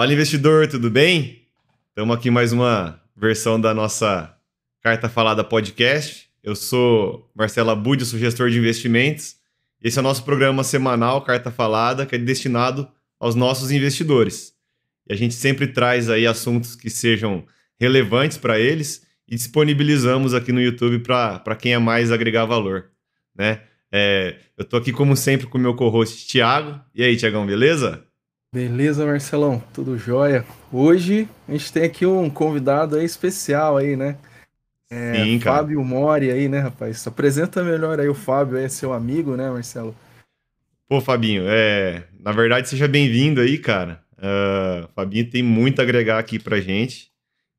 Fala investidor, tudo bem? Estamos aqui mais uma versão da nossa Carta Falada Podcast. Eu sou Marcelo Abud, sou gestor de investimentos. Esse é o nosso programa semanal Carta Falada, que é destinado aos nossos investidores. E a gente sempre traz aí assuntos que sejam relevantes para eles e disponibilizamos aqui no YouTube para quem é mais agregar valor, né? É, eu tô aqui como sempre com o meu co-host Thiago. E aí, Tiagão, beleza? Beleza, Marcelão, tudo jóia. Hoje a gente tem aqui um convidado aí especial aí, né? É, Sim, cara. Fábio Mori aí, né, rapaz? Apresenta melhor aí o Fábio, é seu amigo, né, Marcelo? Pô, Fabinho, é, na verdade, seja bem-vindo aí, cara. Uh, Fabinho tem muito a agregar aqui pra gente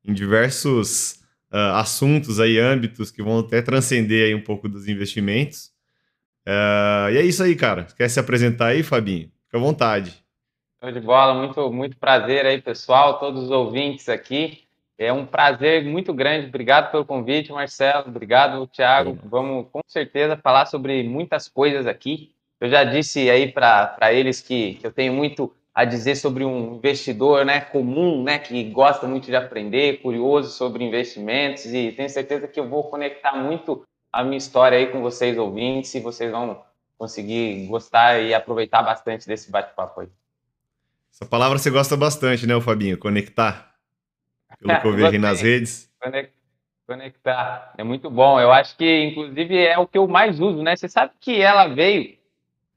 em diversos uh, assuntos aí, âmbitos que vão até transcender aí um pouco dos investimentos. Uh, e é isso aí, cara. Quer se apresentar aí, Fabinho? Fica à vontade. Show de bola, muito, muito prazer aí, pessoal, todos os ouvintes aqui. É um prazer muito grande. Obrigado pelo convite, Marcelo. Obrigado, Thiago. Vamos com certeza falar sobre muitas coisas aqui. Eu já disse aí para eles que, que eu tenho muito a dizer sobre um investidor né, comum, né, que gosta muito de aprender, curioso sobre investimentos, e tenho certeza que eu vou conectar muito a minha história aí com vocês ouvintes e vocês vão conseguir gostar e aproveitar bastante desse bate-papo aí. Essa palavra você gosta bastante, né, Fabinho? Conectar. Pelo que eu vejo nas redes. Conectar. É muito bom. Eu acho que, inclusive, é o que eu mais uso, né? Você sabe que ela veio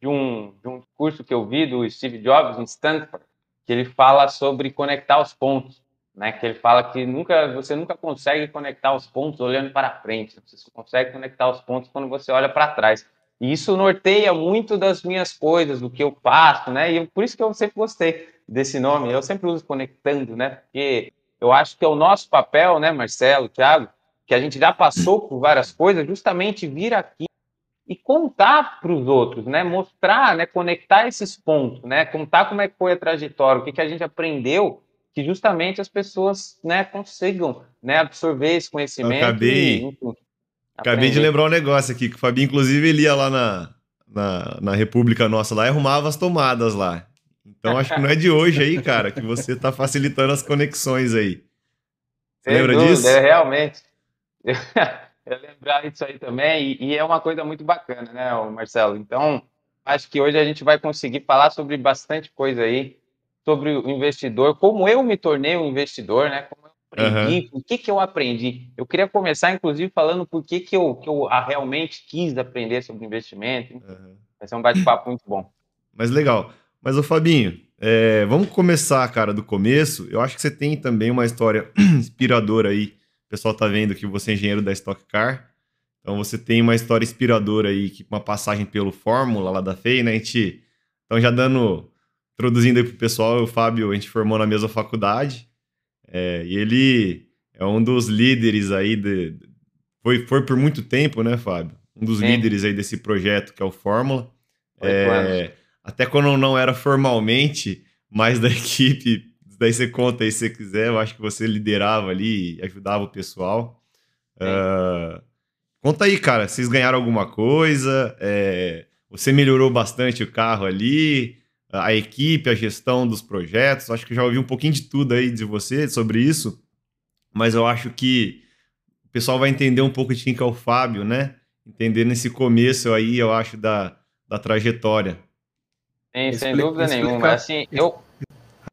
de um, de um curso que eu vi do Steve Jobs em Stanford, que ele fala sobre conectar os pontos né? Que ele fala que nunca, você nunca consegue conectar os pontos olhando para frente, você consegue conectar os pontos quando você olha para trás. E isso norteia muito das minhas coisas, do que eu faço, né? E por isso que eu sempre gostei desse nome. Eu sempre uso conectando, né? Porque eu acho que é o nosso papel, né, Marcelo, Thiago, que a gente já passou por várias coisas, justamente vir aqui e contar para os outros, né? Mostrar, né? Conectar esses pontos, né? Contar como é que foi a trajetória, o que, que a gente aprendeu que justamente as pessoas né, consigam né, absorver esse conhecimento. Eu acabei, e, enfim, acabei de lembrar um negócio aqui, que o Fabinho, inclusive, ele ia lá na, na, na República Nossa lá e arrumava as tomadas lá. Então acho que não é de hoje aí, cara, que você está facilitando as conexões aí. Sem lembra dúvida, disso? É, realmente. Eu lembrar isso aí também, e, e, é uma coisa muito bacana, né, Marcelo? Então, acho que hoje a gente vai conseguir falar sobre bastante coisa aí sobre o investidor, como eu me tornei um investidor, né? Como eu aprendi, uhum. o que, que eu aprendi. Eu queria começar, inclusive, falando por que, que, eu, que eu realmente quis aprender sobre investimento. Uhum. Vai ser um bate-papo muito bom. Mas legal. Mas, o Fabinho, é, vamos começar, cara, do começo. Eu acho que você tem também uma história inspiradora aí. O pessoal tá vendo que você é engenheiro da Stock Car. Então você tem uma história inspiradora aí, uma passagem pelo Fórmula lá da FEI, né? A gente, então já dando introduzindo aí pro pessoal, o Fábio, a gente formou na mesma faculdade, é, e ele é um dos líderes aí, de, foi, foi por muito tempo, né, Fábio? Um dos Sim. líderes aí desse projeto que é o Fórmula. É, até quando não era formalmente mais da equipe, daí você conta aí se você quiser, eu acho que você liderava ali, ajudava o pessoal. Uh, conta aí, cara, vocês ganharam alguma coisa? É, você melhorou bastante o carro ali? A equipe, a gestão dos projetos. Acho que já ouvi um pouquinho de tudo aí de você sobre isso, mas eu acho que o pessoal vai entender um pouco de quem que é o Fábio, né? Entender nesse começo aí, eu acho, da, da trajetória. Sim, sem dúvida explicar, nenhuma. Assim, eu...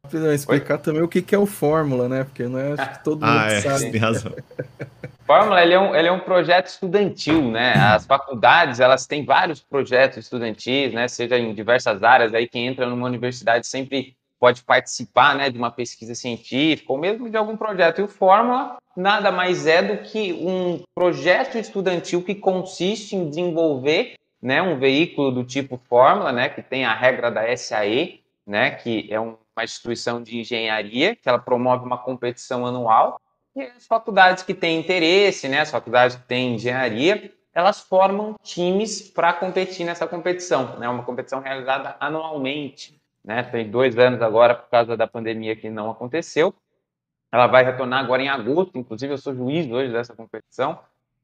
Rapidão, explicar Oi? também o que, que é o Fórmula, né? Porque não é, acho que todo mundo ah, é, sabe. Tem razão. Fórmula ele é, um, ele é um projeto estudantil, né? As faculdades elas têm vários projetos estudantis, né? Seja em diversas áreas. Aí quem entra numa universidade sempre pode participar, né? De uma pesquisa científica ou mesmo de algum projeto. E o Fórmula nada mais é do que um projeto estudantil que consiste em desenvolver, né? Um veículo do tipo Fórmula, né? Que tem a regra da SAE, né? Que é uma instituição de engenharia que ela promove uma competição anual e as faculdades que têm interesse, né, as faculdades que têm engenharia, elas formam times para competir nessa competição. É né, uma competição realizada anualmente. Né, tem dois anos agora, por causa da pandemia, que não aconteceu. Ela vai retornar agora em agosto, inclusive eu sou juiz hoje dessa competição.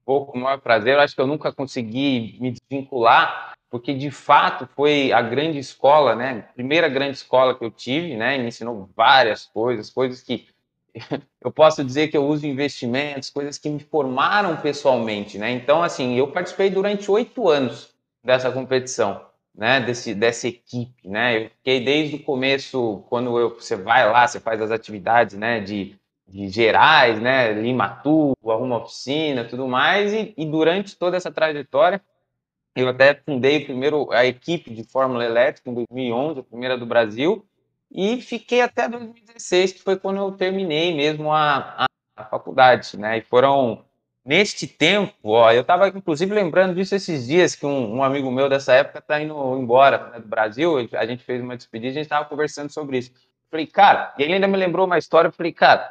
pouco, com o maior prazer. Eu acho que eu nunca consegui me desvincular, porque de fato foi a grande escola, né? Primeira grande escola que eu tive, né? Me ensinou várias coisas, coisas que eu posso dizer que eu uso investimentos, coisas que me formaram pessoalmente, né? Então, assim, eu participei durante oito anos dessa competição, né? Desse, dessa equipe, né? Eu fiquei desde o começo, quando eu, você vai lá, você faz as atividades, né? De, de gerais, né? Lima arruma oficina, tudo mais, e, e durante toda essa trajetória, eu até fundei primeiro a equipe de Fórmula Elétrica em 2011, a primeira do Brasil, e fiquei até 2016, que foi quando eu terminei mesmo a, a, faculdade, né? E foram neste tempo, ó, eu estava inclusive lembrando disso esses dias que um, um amigo meu dessa época está indo embora né, do Brasil, a gente fez uma despedida, a gente estava conversando sobre isso. Falei, cara, e ele ainda me lembrou uma história, eu falei, cara,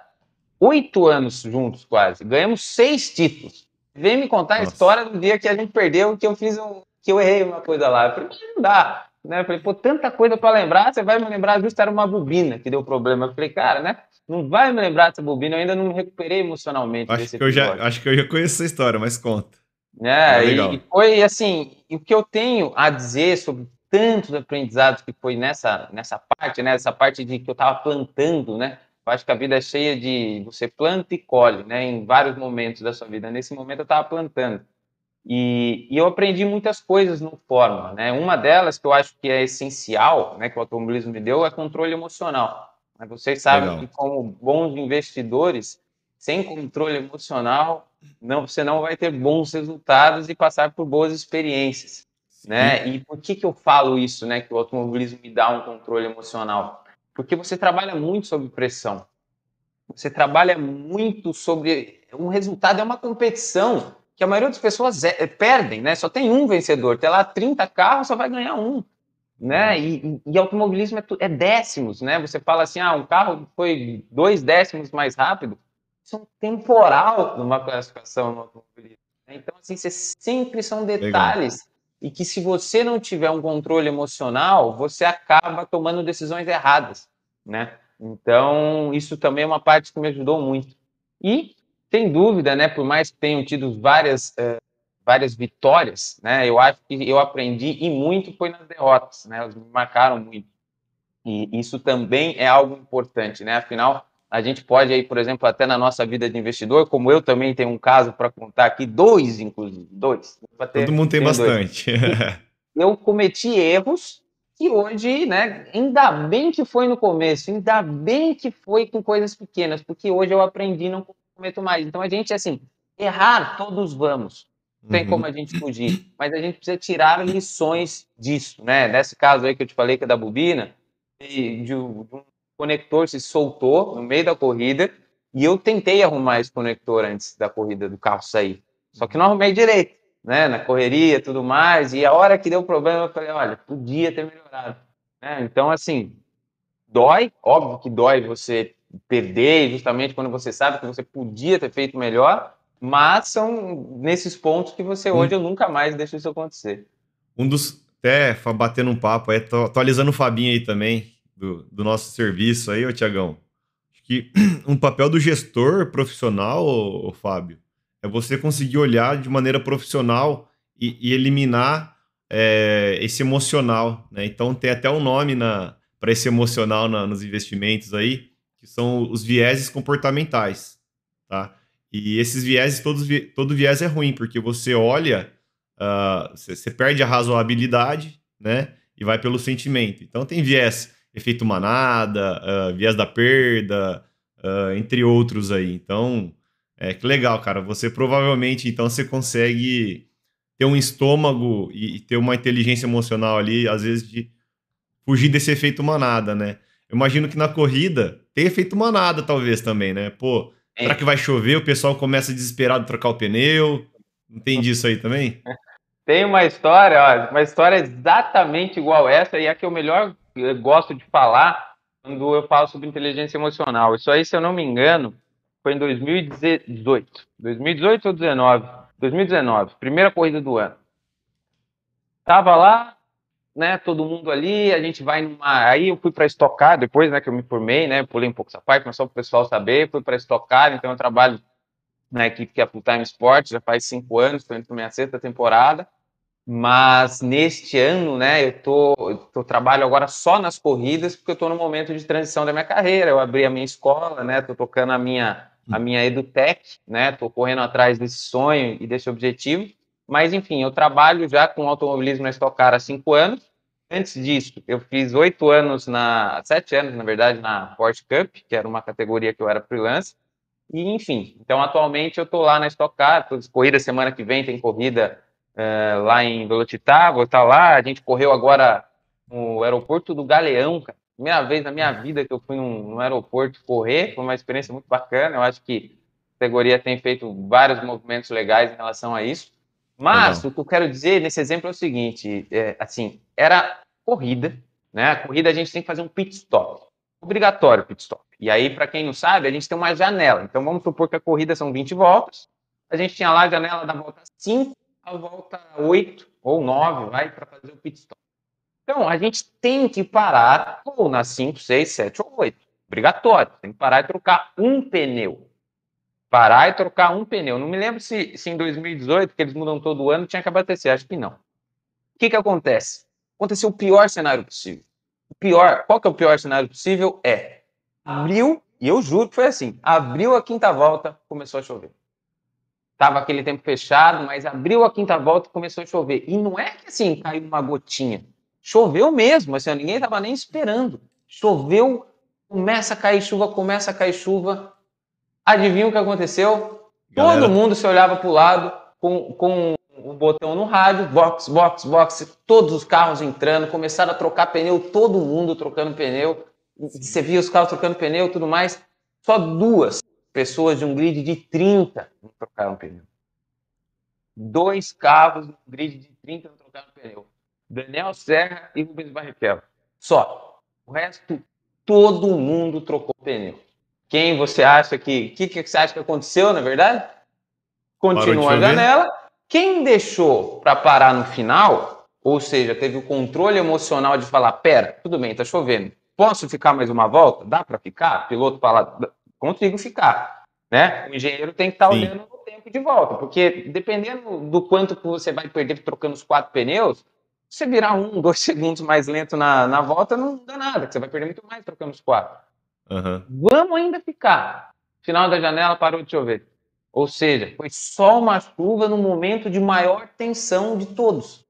oito anos juntos quase, ganhamos seis títulos. Vem me contar Nossa. a história do dia que a gente perdeu, que eu fiz um, que eu errei uma coisa lá. Eu falei, não dá. Né? Eu falei, pô, tanta coisa para lembrar, você vai me lembrar justo era uma bobina que deu problema. Eu falei, cara, né? Não vai me lembrar dessa bobina, eu ainda não me recuperei emocionalmente. Acho, que eu, já, acho que eu já conheço essa história, mas conta. É, é e foi assim, o que eu tenho a dizer sobre tantos aprendizados que foi nessa, nessa parte, né? Essa parte de que eu estava plantando, né? Eu acho que a vida é cheia de você planta e colhe, né? Em vários momentos da sua vida. Nesse momento eu estava plantando. E, e, eu aprendi muitas coisas no Forma, né? Uma delas que eu acho que é essencial, né, que o automobilismo me deu, é controle emocional. Vocês sabem Legal. que como bons investidores, sem controle emocional, não, você não vai ter bons resultados e passar por boas experiências, né? E por que que eu falo isso, né? Que o automobilismo me dá um controle emocional? Porque você trabalha muito sob pressão. Você trabalha muito sobre um resultado é uma competição que a maioria das pessoas é, perdem, né? Só tem um vencedor. Tem lá 30 carros, só vai ganhar um. Né? E, e, automobilismo é, é, décimos, né? Você fala assim, ah, um carro foi dois décimos mais rápido. Isso é um temporal numa classificação no automobilismo. Né? Então, assim, sempre são detalhes. Legal. E que se você não tiver um controle emocional, você acaba tomando decisões erradas, né? Então, isso também é uma parte que me ajudou muito. E sem dúvida, né, por mais que tenham tido várias, uh, várias vitórias, né, eu acho que eu aprendi e muito foi nas derrotas, né, elas me marcaram muito. E isso também é algo importante, né, afinal, a gente pode aí, por exemplo, até na nossa vida de investidor, como eu também tenho um caso para contar aqui, dois, inclusive, dois. Ter, Todo mundo tem bastante. eu cometi erros que hoje, né, ainda bem que foi no começo, ainda bem que foi com coisas pequenas, porque hoje eu aprendi não cometo mais. Então a gente, assim, errar todos vamos. Não tem uhum. como a gente fugir. Mas a gente precisa tirar lições disso, né? Nesse caso aí que eu te falei que é da bobina, de, de um conector se soltou no meio da corrida e eu tentei arrumar esse conector antes da corrida do carro sair. Só que não arrumei direito, né? Na correria tudo mais. E a hora que deu problema, eu falei, olha, podia ter melhorado. Né? Então, assim, dói, óbvio que dói você perder, justamente quando você sabe que você podia ter feito melhor, mas são nesses pontos que você hoje eu nunca mais deixo isso acontecer. Um dos, até batendo um papo, é, atualizando o Fabinho aí também, do, do nosso serviço aí, ô Tiagão. Acho que um papel do gestor profissional, ô, ô, Fábio, é você conseguir olhar de maneira profissional e, e eliminar é, esse emocional, né? Então tem até um nome para esse emocional na, nos investimentos aí, que são os vieses comportamentais, tá? E esses vieses, todos, todo viés é ruim, porque você olha, uh, você, você perde a razoabilidade, né? E vai pelo sentimento. Então tem viés efeito manada, uh, viés da perda, uh, entre outros aí. Então, é que legal, cara. Você provavelmente, então, você consegue ter um estômago e, e ter uma inteligência emocional ali, às vezes, de fugir desse efeito manada, né? Eu imagino que na corrida tem efeito manada, talvez, também, né? Pô, é. será que vai chover? O pessoal começa desesperado a trocar o pneu. Não tem disso aí também? Tem uma história, ó, uma história exatamente igual essa, e é a que eu melhor eh, gosto de falar quando eu falo sobre inteligência emocional. Isso aí, se eu não me engano, foi em 2018. 2018 ou 2019? 2019, primeira corrida do ano. Tava lá, né, todo mundo ali, a gente vai numa. Aí eu fui para estocar, depois né, que eu me formei, né, pulei um pouco essa parte, mas só para o pessoal saber, fui para estocar, então eu trabalho na equipe que é Full Time Sport, já faz cinco anos, estou indo para minha sexta temporada. Mas neste ano, né, eu tô, eu trabalho agora só nas corridas, porque eu estou no momento de transição da minha carreira. Eu abri a minha escola, né, estou tocando a minha, a minha EduTech, né, estou correndo atrás desse sonho e desse objetivo. Mas, enfim, eu trabalho já com automobilismo na Stock Car há cinco anos. Antes disso, eu fiz oito anos, na sete anos, na verdade, na Porsche Cup, que era uma categoria que eu era freelance. E, enfim, então atualmente eu estou lá na Stock Car, corrida semana que vem tem corrida uh, lá em Velocitar, vou estar lá. A gente correu agora no aeroporto do Galeão, cara. Primeira vez na minha vida que eu fui num, num aeroporto correr, foi uma experiência muito bacana. Eu acho que a categoria tem feito vários movimentos legais em relação a isso. Mas Legal. o que eu quero dizer nesse exemplo é o seguinte: é, assim, era corrida, né? A corrida a gente tem que fazer um pit stop. Obrigatório pit stop. E aí, para quem não sabe, a gente tem uma janela. Então vamos supor que a corrida são 20 voltas. A gente tinha lá a janela da volta 5 a volta 8 ou 9, vai, para fazer o pit stop. Então, a gente tem que parar ou na 5, 6, 7 ou 8. Obrigatório. Tem que parar e trocar um pneu. Parar e trocar um pneu. Não me lembro se, se em 2018, que eles mudam todo ano, tinha que abastecer. Acho que não. O que, que acontece? Aconteceu o pior cenário possível. O pior, qual que é o pior cenário possível? É abriu, e eu juro que foi assim, abriu a quinta volta, começou a chover. Tava aquele tempo fechado, mas abriu a quinta volta começou a chover. E não é que assim, caiu uma gotinha. Choveu mesmo, assim, ninguém tava nem esperando. Choveu, começa a cair chuva, começa a cair chuva. Adivinha o que aconteceu? Galera. Todo mundo se olhava para o lado com, com o botão no rádio, box, box, box, todos os carros entrando, começaram a trocar pneu, todo mundo trocando pneu. Você via os carros trocando pneu e tudo mais. Só duas pessoas de um grid de 30 não trocaram pneu. Dois carros no grid de 30 não trocaram pneu. Daniel Serra e Rubens Barrichello. Só. O resto, todo mundo trocou pneu. Quem você acha que. O que, que você acha que aconteceu, na verdade? Continua a janela. Quem deixou para parar no final, ou seja, teve o controle emocional de falar: pera, tudo bem, tá chovendo. Posso ficar mais uma volta? Dá para ficar? O piloto fala: consigo ficar. Né? O engenheiro tem que estar tá olhando o tempo de volta, porque dependendo do quanto que você vai perder trocando os quatro pneus, você virar um, dois segundos mais lento na, na volta, não dá nada, você vai perder muito mais trocando os quatro. Uhum. Vamos ainda ficar. Final da janela parou de chover. Ou seja, foi só uma chuva no momento de maior tensão de todos.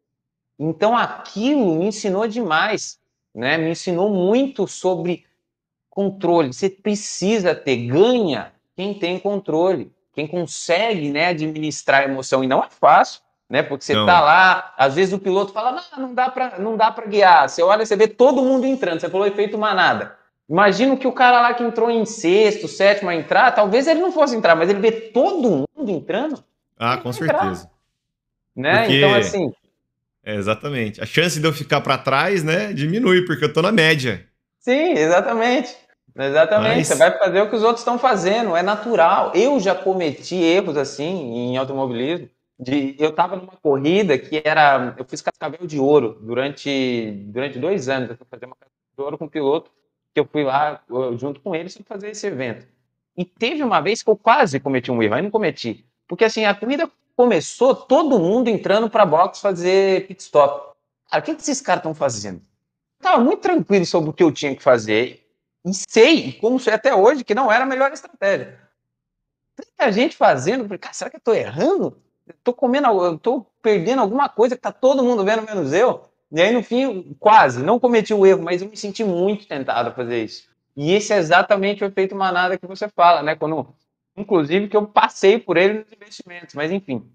Então aquilo me ensinou demais, né? Me ensinou muito sobre controle. Você precisa ter, ganha quem tem controle, quem consegue né, administrar a emoção. E não é fácil, né? Porque você está lá, às vezes o piloto fala, não, não dá para não dá para guiar. Você olha, você vê todo mundo entrando. Você falou efeito manada. Imagina que o cara lá que entrou em sexto, sétimo a entrar, talvez ele não fosse entrar, mas ele vê todo mundo entrando. Ah, com certeza. Né? Porque... Então, assim. É, exatamente. A chance de eu ficar para trás, né, diminui, porque eu tô na média. Sim, exatamente. Exatamente, Mas... você vai fazer o que os outros estão fazendo, é natural. Eu já cometi erros assim em automobilismo. De, eu estava numa corrida que era. Eu fiz cascavel de ouro durante, durante dois anos. Eu fui fazer uma cascavel de ouro com um piloto, que eu fui lá junto com ele para fazer esse evento. E teve uma vez que eu quase cometi um erro, aí não cometi. Porque assim, a corrida começou, todo mundo entrando para box fazer pit stop. Cara, o que, que esses caras estão fazendo? Tava muito tranquilo sobre o que eu tinha que fazer e sei, como sei até hoje, que não era a melhor estratégia. Tanta gente fazendo, cara, será que eu tô errando? Tô comendo, tô perdendo alguma coisa que tá todo mundo vendo, menos eu. E aí, no fim, quase, não cometi o erro, mas eu me senti muito tentado a fazer isso. E esse é exatamente o efeito manada que você fala, né? Quando, inclusive, que eu passei por ele nos investimentos. Mas, enfim,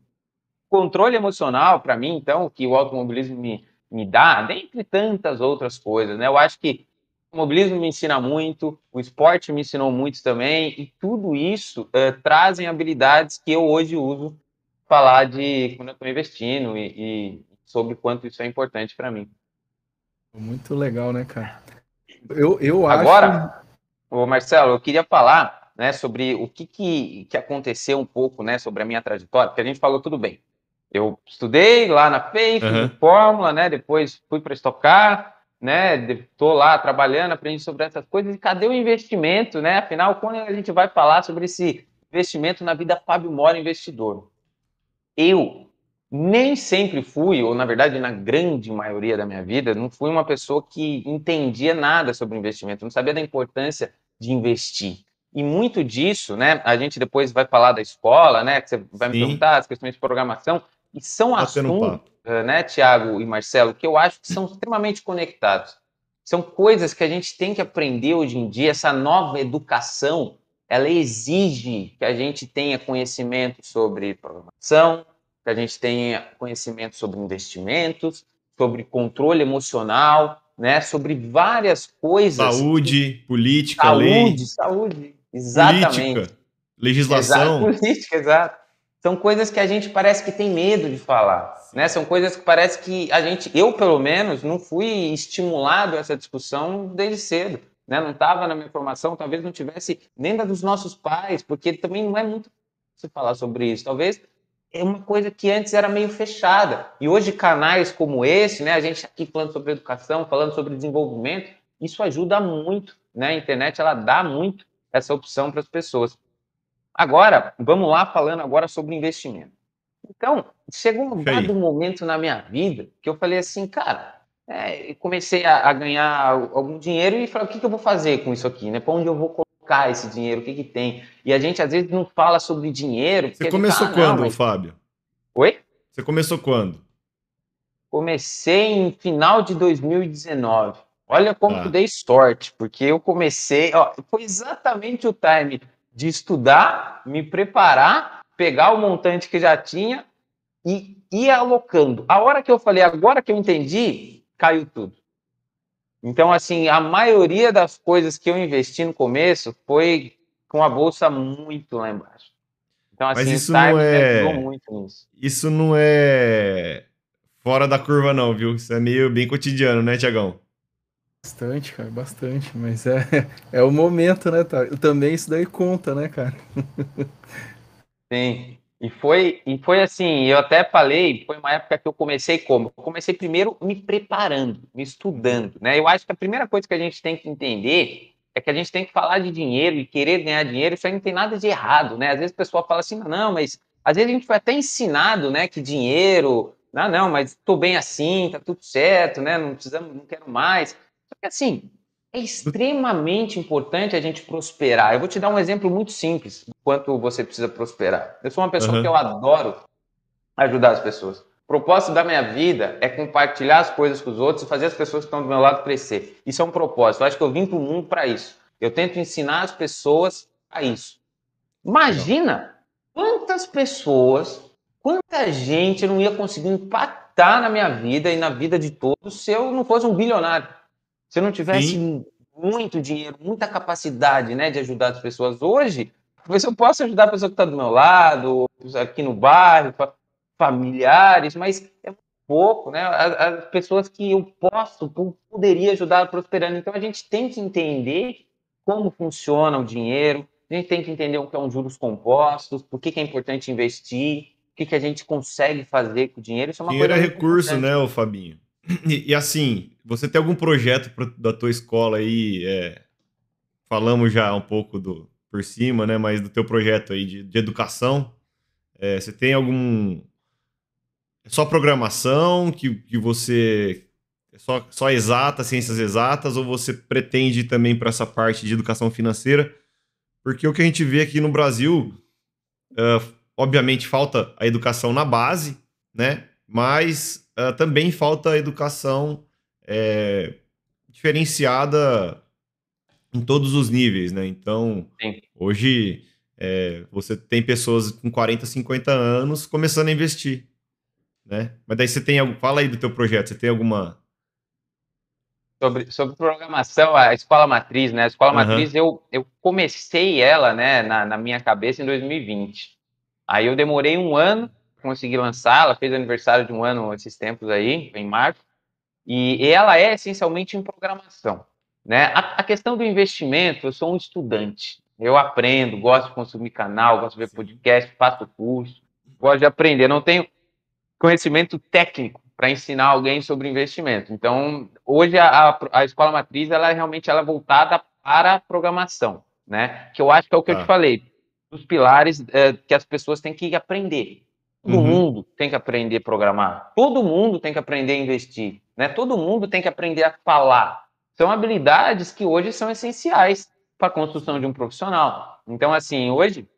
controle emocional, para mim, então, que o automobilismo me, me dá, dentre tantas outras coisas, né? Eu acho que o mobilismo me ensina muito, o esporte me ensinou muito também, e tudo isso uh, trazem habilidades que eu hoje uso falar de quando eu estou investindo e, e, sobre quanto isso é importante para mim. Muito legal, né, cara? Eu, eu acho... Agora, ô Marcelo, eu queria falar né, sobre o que, que, que aconteceu um pouco né, sobre a minha trajetória, porque a gente falou tudo bem. Eu estudei lá na FEI, uhum. Fórmula, né, depois fui para estocar, né? Estou lá trabalhando, aprendi sobre essas coisas, e cadê o investimento, né? Afinal, quando a gente vai falar sobre esse investimento na vida Fábio Mora investidor. Eu nem sempre fui, ou na verdade na grande maioria da minha vida, não fui uma pessoa que entendia nada sobre investimento, não sabia da importância de investir. E muito disso, né, a gente depois vai falar da escola, né, que você vai Sim. me perguntar as questões de programação, e são tá assuntos, eh, né, Tiago e Marcelo, que eu acho que são extremamente conectados. São coisas que a gente tem que aprender hoje em dia, essa nova educação, ela exige que a gente tenha conhecimento sobre programação, que a gente tenha conhecimento sobre investimentos, sobre controle emocional, né, sobre várias coisas. Saúde, política, saúde, lei. Saúde, saúde, exatamente. Política, legislação. Exato, política, exato. São coisas que a gente parece que tem medo de falar, né? São coisas que parece que a gente, eu pelo menos, não fui estimulado a essa discussão desde cedo, né? Não estava na minha formação, talvez não tivesse nem da dos nossos pais, porque também não é muito se falar sobre isso. Talvez é uma coisa que antes era meio fechada. E hoje, canais como esse, né, a gente aqui falando sobre educação, falando sobre desenvolvimento, isso ajuda muito. Né? A internet ela dá muito essa opção para as pessoas. Agora, vamos lá falando agora sobre investimento. Então, chegou um dado momento na minha vida que eu falei assim, cara, é, comecei a, a, ganhar algum dinheiro e falei, o que, que eu vou fazer com isso aqui? Né? Para onde eu vou colocar esse dinheiro, o que, que tem. E a gente às vezes não fala sobre dinheiro. Você começou fala, quando, mas... Fábio? Oi? Você começou quando? Comecei em final de 2019. Olha como ah. eu dei sorte, porque eu comecei, ó, foi exatamente o time de estudar, me preparar, pegar o montante que já tinha e ir alocando. A hora que eu falei, agora que eu entendi, caiu tudo. Então, assim, a maioria das coisas que eu investi no começo foi com a bolsa muito lá embaixo. Então, assim, Mas isso não é... muito nisso. Isso não é fora da curva, não, viu? Isso é meio bem cotidiano, né, Tiagão? Bastante, cara, bastante. Mas é, é o momento, né, tá? Também isso daí conta, né, cara? Sim. E foi, e foi assim, eu até falei, foi uma época que eu comecei como? Eu comecei primeiro me preparando, me estudando, né? Eu acho que a primeira coisa que a gente tem que entender é que a gente tem que falar de dinheiro e querer ganhar dinheiro, isso aí não tem nada de errado, né? Às vezes o pessoal fala assim, não, mas às vezes a gente foi até ensinado, né, que dinheiro, não, não, mas tô bem assim, tá tudo certo, né? Não precisamos, não quero mais. Só que assim, é extremamente importante a gente prosperar. Eu vou te dar um exemplo muito simples quanto você precisa prosperar. Eu sou uma pessoa uhum. que eu adoro ajudar as pessoas. O propósito da minha vida é compartilhar as coisas com os outros e fazer as pessoas que estão do meu lado crescer. Isso é um propósito. Eu acho que eu vim para o mundo para isso. Eu tento ensinar as pessoas a isso. Imagina quantas pessoas, quanta gente eu não ia conseguir impactar na minha vida e na vida de todos se eu não fosse um bilionário. Se eu não tivesse Sim. muito dinheiro, muita capacidade né, de ajudar as pessoas hoje, talvez eu possa ajudar a pessoa que está do meu lado, aqui no bairro, familiares, mas é pouco, né? As, as, pessoas que eu posso, poderia ajudar prosperando. Então a gente tem que entender como funciona o dinheiro, a gente tem que entender o que é um juros compostos, por que, que é importante investir, o que, que a gente consegue fazer com o dinheiro. Isso é uma dinheiro coisa é recurso, né, o Fabinho? E, e, assim, você tem algum projeto pra, da tua escola aí? É, falamos já um pouco do por cima, né? Mas do teu projeto aí de, de educação, é, você tem algum é só programação que, que você é só, só exata, ciências exatas, ou você pretende também para essa parte de educação financeira? Porque o que a gente vê aqui no Brasil, uh, obviamente falta a educação na base, né? Mas uh, também falta educação é, diferenciada em todos os níveis, né? Então, Sim. hoje é, você tem pessoas com 40, 50 anos começando a investir, né? Mas daí você tem algo, fala aí do teu projeto, você tem alguma sobre, sobre programação, a escola matriz, né? A escola uhum. matriz eu, eu comecei ela, né, na, na minha cabeça em 2020. Aí eu demorei um ano consegui lançar. Ela fez aniversário de um ano esses tempos aí, em março. E, ela é essencialmente em programação. Né? A, a, questão do investimento, eu sou um estudante. Eu aprendo, gosto de consumir canal, gosto de ver podcast, faço curso, gosto de aprender. Não tenho conhecimento técnico para ensinar alguém sobre investimento. Então, hoje a, a, escola matriz ela é realmente ela é voltada para a programação, né? Que eu acho que é o que ah. eu te falei dos pilares é, que as pessoas têm que aprender. Todo uhum. mundo tem que aprender a programar. Todo mundo tem que aprender a investir. Né? Todo mundo tem que aprender a falar. São habilidades que hoje são essenciais para a construção de um profissional. Então, assim, hoje,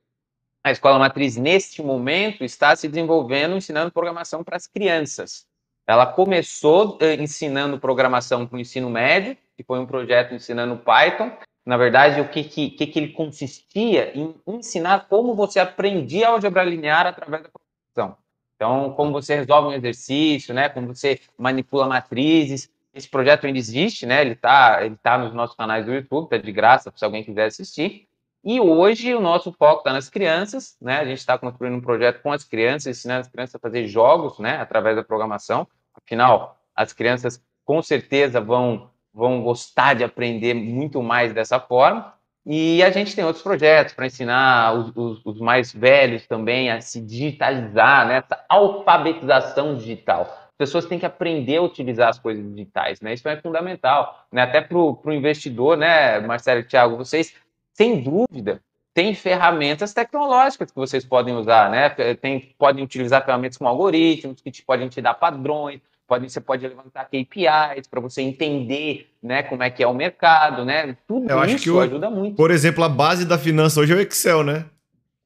a escola matriz, neste momento, está se desenvolvendo ensinando programação para as crianças. Ela começou eh, ensinando programação para o ensino médio, que foi um projeto ensinando Python. Na verdade, o que, que, que, ele consistia em ensinar como você aprendia álgebra linear através da programação. Então, como você resolve um exercício, né? Como você manipula matrizes. Esse projeto ainda existe, né? Ele está ele tá nos nossos canais do YouTube, está de graça se alguém quiser assistir. E hoje o nosso foco está nas crianças, né? A gente está construindo um projeto com as crianças, ensinando as crianças a fazer jogos, né? Através da programação. Afinal, as crianças com certeza vão vão gostar de aprender muito mais dessa forma. E a gente tem outros projetos para ensinar os, os, os, mais velhos também a se digitalizar, né? Essa alfabetização digital. As pessoas têm que aprender a utilizar as coisas digitais, né? Isso é fundamental, né? Até para o investidor, né, Marcelo e Thiago, vocês, sem dúvida, têm ferramentas tecnológicas que vocês podem usar, né? Tem, podem utilizar ferramentas com algoritmos que te, podem te dar padrões, Pode, você pode levantar KPIs para você entender né, como é que é o mercado, né? Tudo Eu isso que ajuda muito. Por exemplo, a base da finança hoje é o Excel, né?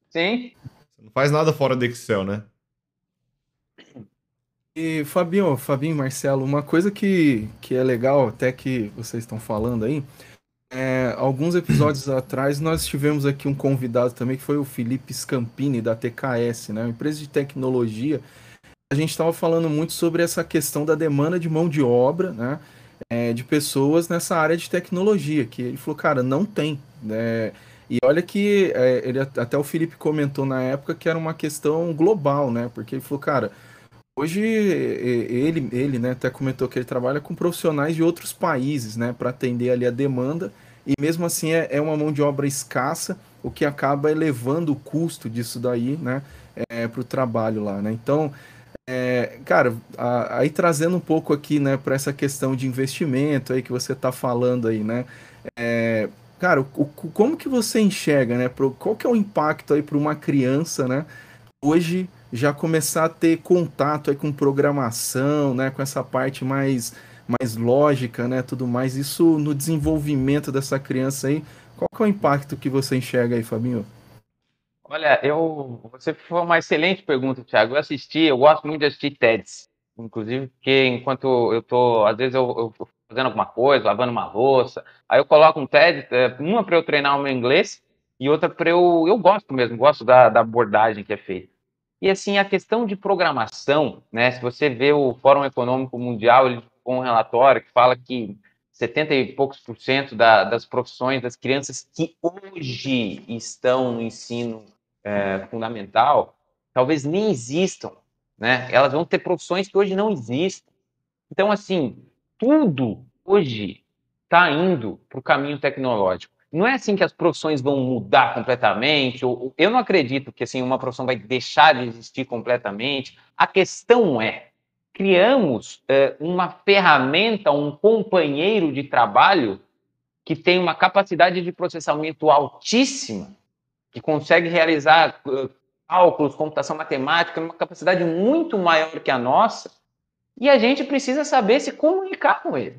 Sim. Você não faz nada fora do Excel, né? E Fabinho, Fabinho Marcelo, uma coisa que, que é legal, até que vocês estão falando aí, é, alguns episódios atrás nós tivemos aqui um convidado também, que foi o Felipe Scampini, da TKS, né? Uma empresa de tecnologia a gente estava falando muito sobre essa questão da demanda de mão de obra, né? É, de pessoas nessa área de tecnologia, que ele falou, cara, não tem. Né? E olha que é, ele, até o Felipe comentou na época que era uma questão global, né? Porque ele falou, cara, hoje ele, ele né, até comentou que ele trabalha com profissionais de outros países, né? Para atender ali a demanda, e mesmo assim é, é uma mão de obra escassa, o que acaba elevando o custo disso daí, né? É, para o trabalho lá, né? Então, é, cara, a, aí trazendo um pouco aqui, né, para essa questão de investimento aí que você está falando aí, né? É, cara, o, como que você enxerga, né? Pro, qual que é o impacto aí para uma criança, né? Hoje já começar a ter contato aí com programação, né? Com essa parte mais mais lógica, né? Tudo mais. Isso no desenvolvimento dessa criança aí. Qual que é o impacto que você enxerga aí, Fabinho? Olha, eu, você foi uma excelente pergunta, Thiago. Eu assisti, eu gosto muito de assistir TEDs, inclusive porque enquanto eu tô, às vezes eu, eu fazendo alguma coisa, lavando uma louça, aí eu coloco um TED, é, uma para eu treinar o meu inglês e outra para eu, eu gosto mesmo, gosto da, da abordagem que é feita. E assim, a questão de programação, né? Se você vê o Fórum Econômico Mundial, ele com um relatório que fala que 70 e poucos por cento da, das profissões das crianças que hoje estão no ensino é, fundamental, talvez nem existam, né? Elas vão ter profissões que hoje não existem. Então, assim, tudo hoje está indo para o caminho tecnológico. Não é assim que as profissões vão mudar completamente. Eu não acredito que assim uma profissão vai deixar de existir completamente. A questão é criamos é, uma ferramenta, um companheiro de trabalho que tem uma capacidade de processamento altíssima que consegue realizar uh, cálculos, computação matemática, numa capacidade muito maior que a nossa, e a gente precisa saber se comunicar com ele.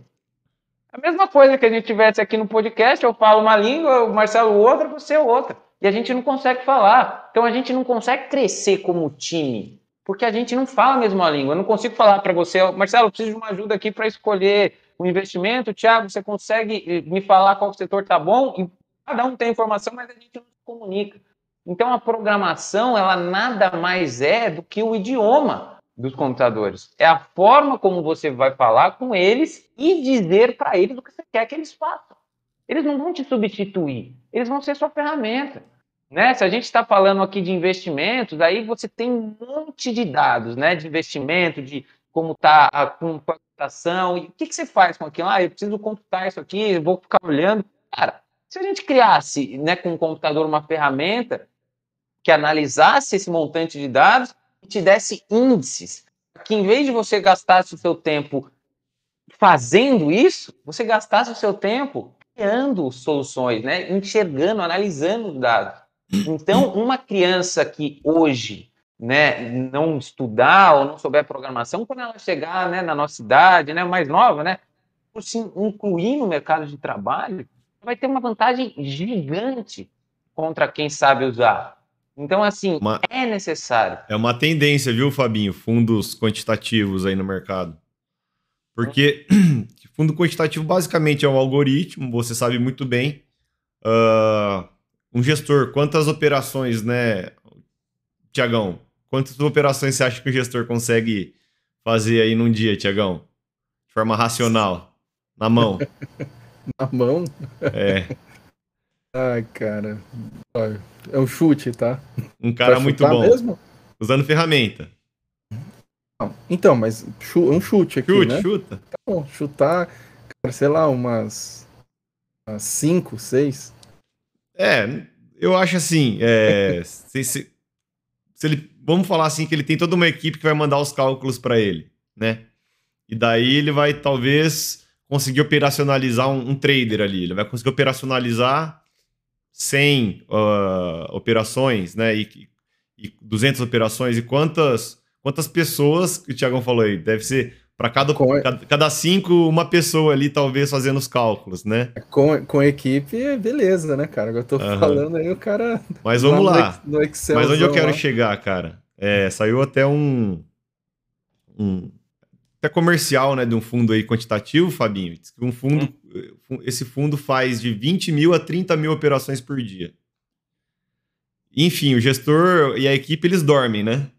A mesma coisa que a gente tivesse aqui no podcast, eu falo uma língua, o Marcelo outra, você outra. E a gente não consegue falar. Então a gente não consegue crescer como time, porque a gente não fala a mesma língua. Eu não consigo falar para você, Marcelo, eu preciso de uma ajuda aqui para escolher o um investimento. Tiago, você consegue eh, me falar qual setor está bom? Cada um tem informação, mas a gente não comunica. Então a programação, ela nada mais é do que o idioma dos computadores. É a forma como você vai falar com eles e dizer para eles o que você quer que eles façam. Eles não vão te substituir, eles vão ser sua ferramenta. Né? Se a gente está falando aqui de investimentos, aí você tem um monte de dados, né? De investimento, de como está a computação, e o que, que você faz com aquilo? Ah, eu preciso computar isso aqui, vou ficar olhando. Cara, se a gente criasse né, com o computador uma ferramenta que analisasse esse montante de dados e te desse índices, que em vez de você gastar o seu tempo fazendo isso, você gastasse o seu tempo criando soluções, né, enxergando, analisando os dados. Então, uma criança que hoje né, não estudar ou não souber programação, quando ela chegar né, na nossa idade, né, mais nova, né, por se incluir no mercado de trabalho, vai ter uma vantagem gigante contra quem sabe usar. Então, assim, uma, é necessário. É uma tendência, viu, Fabinho? Fundos quantitativos aí no mercado. Porque fundo quantitativo basicamente é um algoritmo, você sabe muito bem. Uh, um gestor, quantas operações, né, Tiagão? Quantas operações você acha que o gestor consegue fazer aí num dia, Tiagão? De forma racional, na mão. na mão? É. Ai, cara. É um chute, tá? Um cara muito bom. Mesmo? Usando ferramenta. Então, mas um chute aqui, chute, né? Chuta, Tá bom, chutar, sei lá, umas, umas cinco, seis. É, eu acho assim, é, se, se, se, ele, vamos falar assim que ele tem toda uma equipe que vai mandar os cálculos para ele, né? E daí ele vai talvez conseguir operacionalizar um, um trader ali, ele vai conseguir operacionalizar 100 uh, operações, né? E, e 200 operações. E quantas, quantas pessoas, que o Tiagão falou aí, deve ser para cada, cada, cada, cinco, uma pessoa ali, talvez, fazendo os cálculos, né? Com, com equipe, beleza, né, cara? Eu tô uhum. falando aí, o cara. Mas vamos lá. No Excel, Mas onde eu quero lá. chegar, cara? É, saiu até um. um até comercial, né, de um fundo aí quantitativo, Fabinho. Um fundo, hum. esse fundo faz de 20 mil a 30 mil operações por dia. Enfim, o gestor e a equipe eles dormem, né?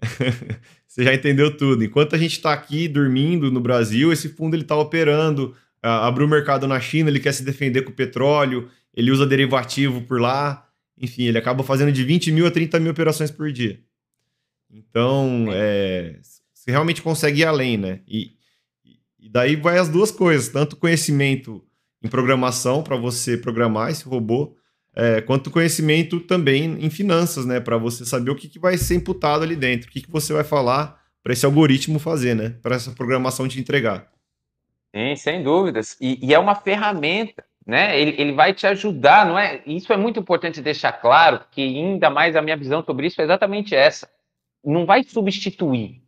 Você já entendeu tudo. Enquanto a gente está aqui dormindo no Brasil, esse fundo ele está operando, abriu o mercado na China, ele quer se defender com o petróleo, ele usa derivativo por lá. Enfim, ele acaba fazendo de 20 mil a 30 mil operações por dia. Então, é, você realmente consegue ir além, né? E, e daí vai as duas coisas, tanto conhecimento em programação para você programar esse robô, é, quanto conhecimento também em finanças, né? Para você saber o que, que vai ser imputado ali dentro, o que, que você vai falar para esse algoritmo fazer, né? Para essa programação te entregar. Sim, sem dúvidas. E, e, é uma ferramenta, né? Ele, ele vai te ajudar, não é? Isso é muito importante deixar claro, que ainda mais a minha visão sobre isso é exatamente essa. Não vai substituir,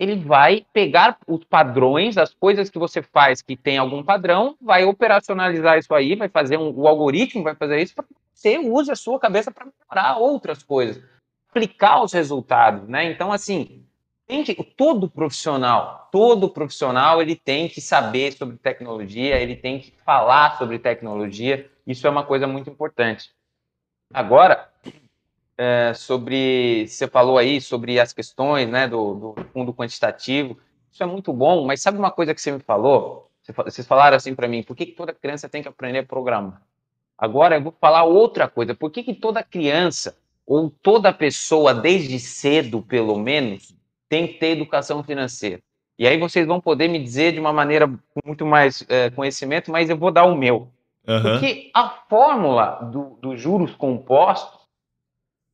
ele vai pegar os padrões, as coisas que você faz que tem algum padrão, vai operacionalizar isso aí, vai fazer um, o algoritmo vai fazer isso para você use a sua cabeça para melhorar outras coisas, aplicar os resultados, né? Então, assim, tem que, todo profissional, todo profissional, ele tem que saber sobre tecnologia, ele tem que falar sobre tecnologia, isso é uma coisa muito importante. Agora, é, sobre. Você falou aí sobre as questões né, do, do, fundo quantitativo. Isso é muito bom, mas sabe uma coisa que você me falou? Vocês falaram assim para mim: por que, que toda criança tem que aprender a programar? Agora eu vou falar outra coisa: por que, que toda criança, ou toda pessoa, desde cedo pelo menos, tem que ter educação financeira? E aí vocês vão poder me dizer de uma maneira com muito mais é, conhecimento, mas eu vou dar o meu. Uhum. Porque a fórmula dos do juros compostos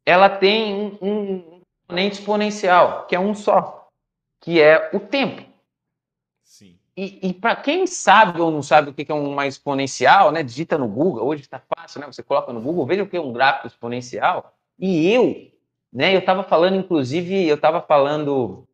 ela tem um, um componente exponencial, que é um só, que é o tempo. Sim. E, e para quem sabe ou não sabe o que é uma exponencial, né, digita no Google, hoje está fácil, né, você coloca no Google, veja o que é um gráfico exponencial, e eu, né, eu estava falando, inclusive, eu estava falando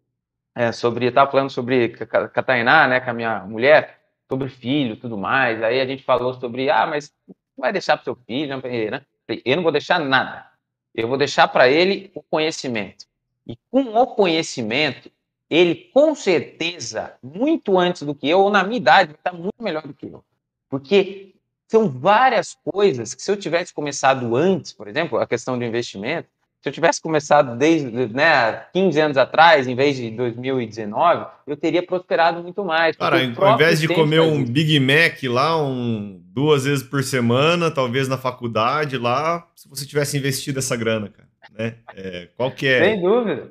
é, sobre, eu estava falando sobre Catainá, né, com a minha mulher, sobre filho tudo mais, aí a gente falou sobre, ah, mas vai deixar para seu filho, né? Eu não vou deixar nada. Eu vou deixar para ele o conhecimento. E com o conhecimento, ele com certeza, muito antes do que eu, ou na minha idade, vai estar muito melhor do que eu. Porque são várias coisas que se eu tivesse começado antes, por exemplo, a questão do investimento, se eu tivesse começado desde né, 15 anos atrás, em vez de 2019, eu teria prosperado muito mais. Cara, ao invés de comer um. Big Mac lá um, duas vezes por semana, talvez na faculdade lá, se você tivesse investido essa grana, cara, né? É, qual que é? Sem dúvida.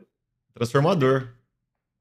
Transformador.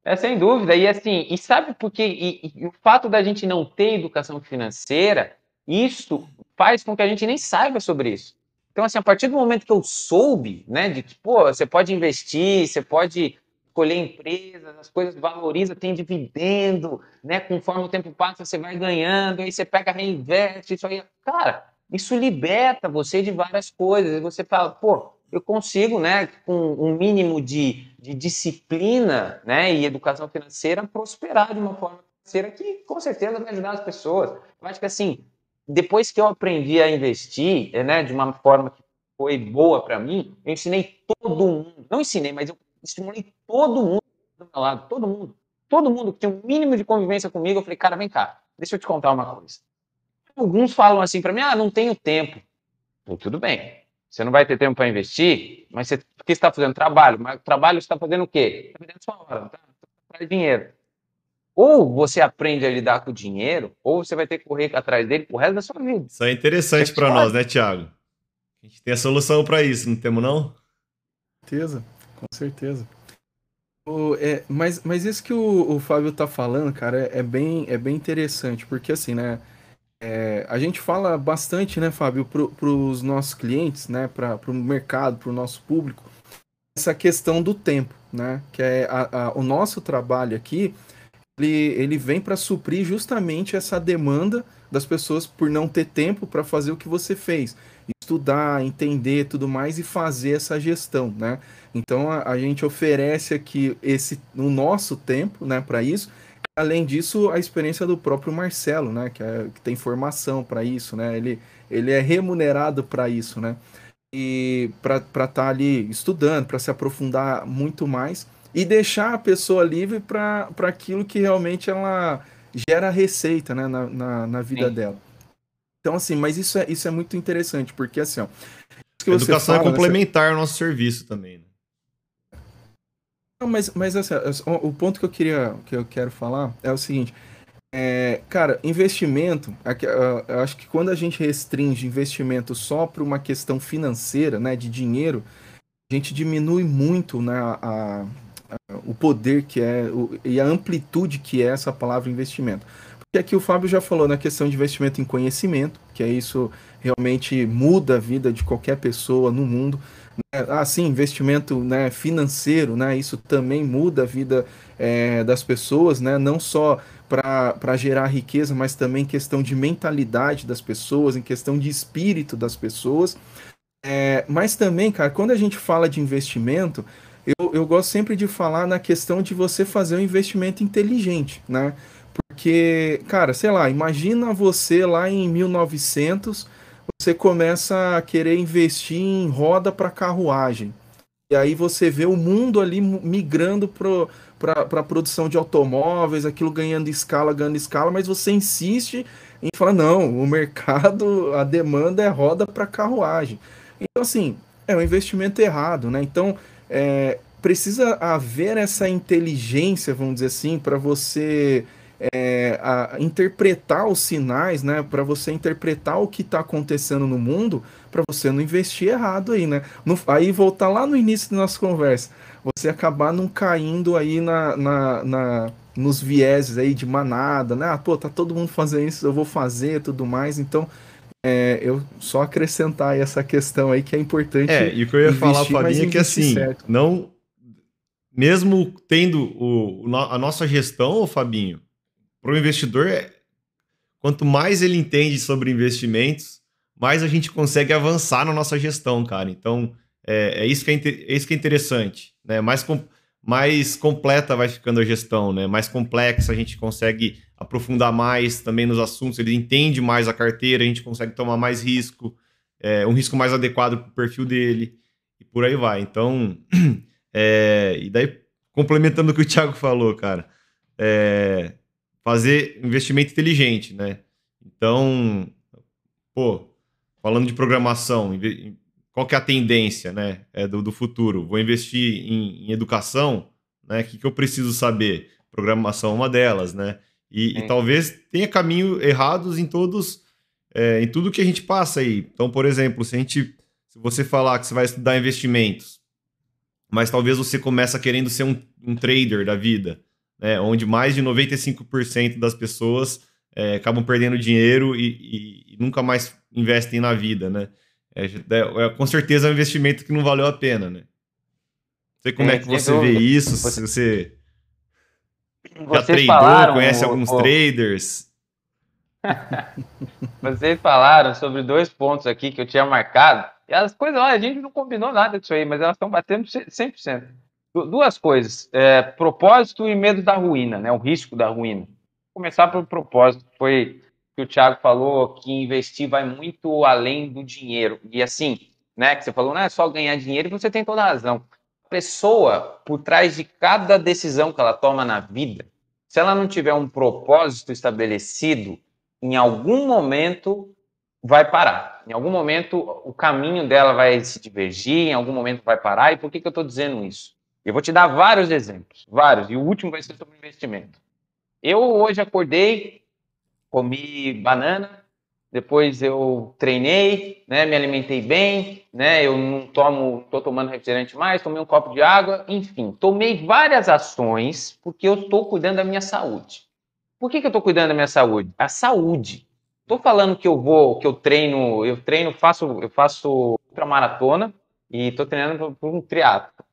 É, sem dúvida. E assim, e sabe por quê? E, e, o fato da gente não ter educação financeira, isso faz com que a gente nem saiba sobre isso. Então, assim, a partir do momento que eu soube, né, de que, pô, você pode investir, você pode escolher empresas, as coisas valorizam, tem dividendo, né, conforme o tempo passa, você vai ganhando, aí você pega, reinveste, isso aí. Cara, isso liberta você de várias coisas. E você fala, pô, eu consigo, né, com um mínimo de, de disciplina né, e educação financeira, prosperar de uma forma financeira que com certeza vai ajudar as pessoas. Eu acho que assim, depois que eu aprendi a investir né, de uma forma que foi boa para mim, eu ensinei todo mundo, não ensinei, mas eu estimulei todo mundo do meu lado, todo mundo, todo mundo que tinha um mínimo de convivência comigo, eu falei, cara, vem cá, deixa eu te contar uma coisa. Alguns falam assim para mim, ah, não tenho tempo. tudo bem, você não vai ter tempo para investir, mas você, porque está fazendo trabalho, mas trabalho você está fazendo o quê? Está vendendo sua hora, tá? Traz dinheiro. Ou você aprende a lidar com o dinheiro, ou você vai ter que correr atrás dele pro resto da sua vida. Isso é interessante para nós, né, Thiago? A gente tem a solução para isso, não temos não? Com certeza, com certeza. O, é, mas, mas isso que o, o Fábio tá falando, cara, é, é, bem, é bem interessante, porque assim, né? É, a gente fala bastante, né, Fábio, para os nossos clientes, né, para o mercado, para o nosso público, essa questão do tempo, né, que é a, a, o nosso trabalho aqui, ele, ele vem para suprir justamente essa demanda das pessoas por não ter tempo para fazer o que você fez, estudar, entender tudo mais e fazer essa gestão, né? Então a, a gente oferece aqui esse o nosso tempo, né, para isso. Além disso, a experiência do próprio Marcelo, né, que, é, que tem formação para isso, né, ele, ele é remunerado para isso, né, e para estar tá ali estudando, para se aprofundar muito mais e deixar a pessoa livre para aquilo que realmente ela gera receita, né, na, na, na vida Sim. dela. Então, assim, mas isso é, isso é muito interessante, porque assim, ó, a educação é fala, é complementar ao nosso serviço também, né? Não, mas, mas assim, o ponto que eu queria que eu quero falar é o seguinte. É, cara, investimento, eu acho que quando a gente restringe investimento só para uma questão financeira, né, de dinheiro, a gente diminui muito né, a, o poder que é o, e a amplitude que é essa palavra investimento. Porque aqui o Fábio já falou na questão de investimento em conhecimento, que é isso realmente muda a vida de qualquer pessoa no mundo. Né? Ah, sim, investimento né, financeiro, né? Isso também muda a vida é, das pessoas, né? Não só para gerar riqueza, mas também questão de mentalidade das pessoas, em questão de espírito das pessoas. É, mas também, cara, quando a gente fala de investimento, eu, eu gosto sempre de falar na questão de você fazer um investimento inteligente, né? Porque, cara, sei lá, imagina você lá em 1900 você começa a querer investir em roda para carruagem. E aí você vê o mundo ali migrando para a produção de automóveis, aquilo ganhando escala, ganhando escala, mas você insiste em falar, não, o mercado, a demanda é roda para carruagem. Então, assim, é um investimento errado, né? Então, é, precisa haver essa inteligência, vamos dizer assim, para você é, a interpretar os sinais, né? Para você interpretar o que está acontecendo no mundo, para você não investir errado aí, né? No, aí voltar lá no início da nossa conversa, você acabar não caindo aí na, na, na nos vieses aí de manada, né? Ah, pô, tá todo mundo fazendo isso, eu vou fazer, tudo mais. Então, é, eu só acrescentar essa questão aí que é importante. É, e o que eu ia falar, Fabinho, é que assim, certo. não. Mesmo tendo o, a nossa gestão, Fabinho, para o investidor, é, quanto mais ele entende sobre investimentos, mais a gente consegue avançar na nossa gestão, cara. Então, é, é isso, que é, é, isso que é interessante. Né? Mais, mais completa vai ficando a gestão, né? mais complexa, a gente consegue aprofundar mais também nos assuntos, ele entende mais a carteira, a gente consegue tomar mais risco, é, um risco mais adequado para o perfil dele, e por aí vai. Então, é, e daí, complementando o que o Thiago falou, cara, é, fazer investimento inteligente, né? Então, pô, falando de programação, qual que é a tendência, né, é do, do futuro? Vou investir em, em educação, né? O que, que eu preciso saber? Programação é uma delas, né? E, e talvez tenha caminho errados em todos, é, em tudo que a gente passa aí. Então, por exemplo, se a gente, se você falar que você vai estudar investimentos, mas talvez você começa querendo ser um, um trader da vida, né, onde mais de 95% das pessoas é, acabam perdendo dinheiro e, e, e, nunca mais investem na vida, né? É, é, com certeza é um investimento que não valeu a pena, né? Não sei como é, é que você vê isso, se você já tradou, conhece o, alguns o... traders. vocês falaram sobre dois pontos aqui que eu tinha marcado. E as coisas, olha, a gente não combinou nada disso aí, mas elas estão batendo 100%. Duas coisas: é, propósito e medo da ruína, né? O risco da ruína. Vou começar pelo propósito. Foi que o Thiago falou que investir vai muito além do dinheiro. E assim, né? Que você falou, não é só ganhar dinheiro e você tem toda a razão. A pessoa, por trás de cada decisão que ela toma na vida, se ela não tiver um propósito estabelecido, em algum momento vai parar. Em algum momento o caminho dela vai se divergir, em algum momento vai parar. E por que, que eu estou dizendo isso? Eu vou te dar vários exemplos, vários, e o último vai ser sobre investimento. Eu hoje acordei, comi banana, depois eu treinei, né, me alimentei bem, né, eu não tomo, estou tomando refrigerante mais, tomei um copo de água, enfim, tomei várias ações porque eu estou cuidando da minha saúde. Por que, que eu estou cuidando da minha saúde? A saúde. Estou falando que eu vou, que eu treino, eu treino, faço, eu faço ultramaratona e estou treinando por um triatlo.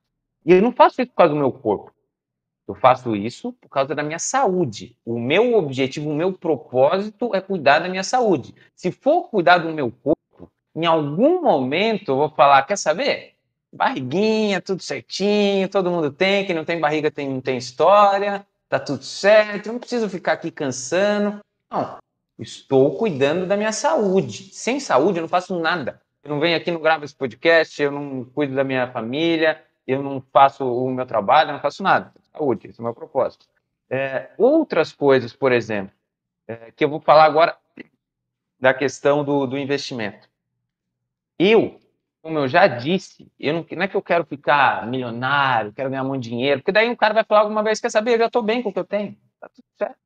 E eu não faço isso por causa do meu corpo. Eu faço isso por causa da minha saúde. O meu objetivo, o meu propósito é cuidar da minha saúde. Se for cuidar do meu corpo, em algum momento eu vou falar: quer saber? Barriguinha, tudo certinho, todo mundo tem. Quem não tem barriga tem, não tem história, tá tudo certo, não preciso ficar aqui cansando. Não, estou cuidando da minha saúde. Sem saúde eu não faço nada. Eu não venho aqui, não gravo esse podcast, eu não cuido da minha família, eu não faço o meu trabalho, eu não faço nada. Saúde, esse é o meu propósito. É, outras coisas, por exemplo, é, que eu vou falar agora da questão do, do investimento. Eu, como eu já disse, eu não, não, é que eu quero ficar milionário, quero ganhar muito dinheiro, porque daí um cara vai falar alguma vez, quer saber, eu já estou bem com o que eu tenho, tá tudo certo.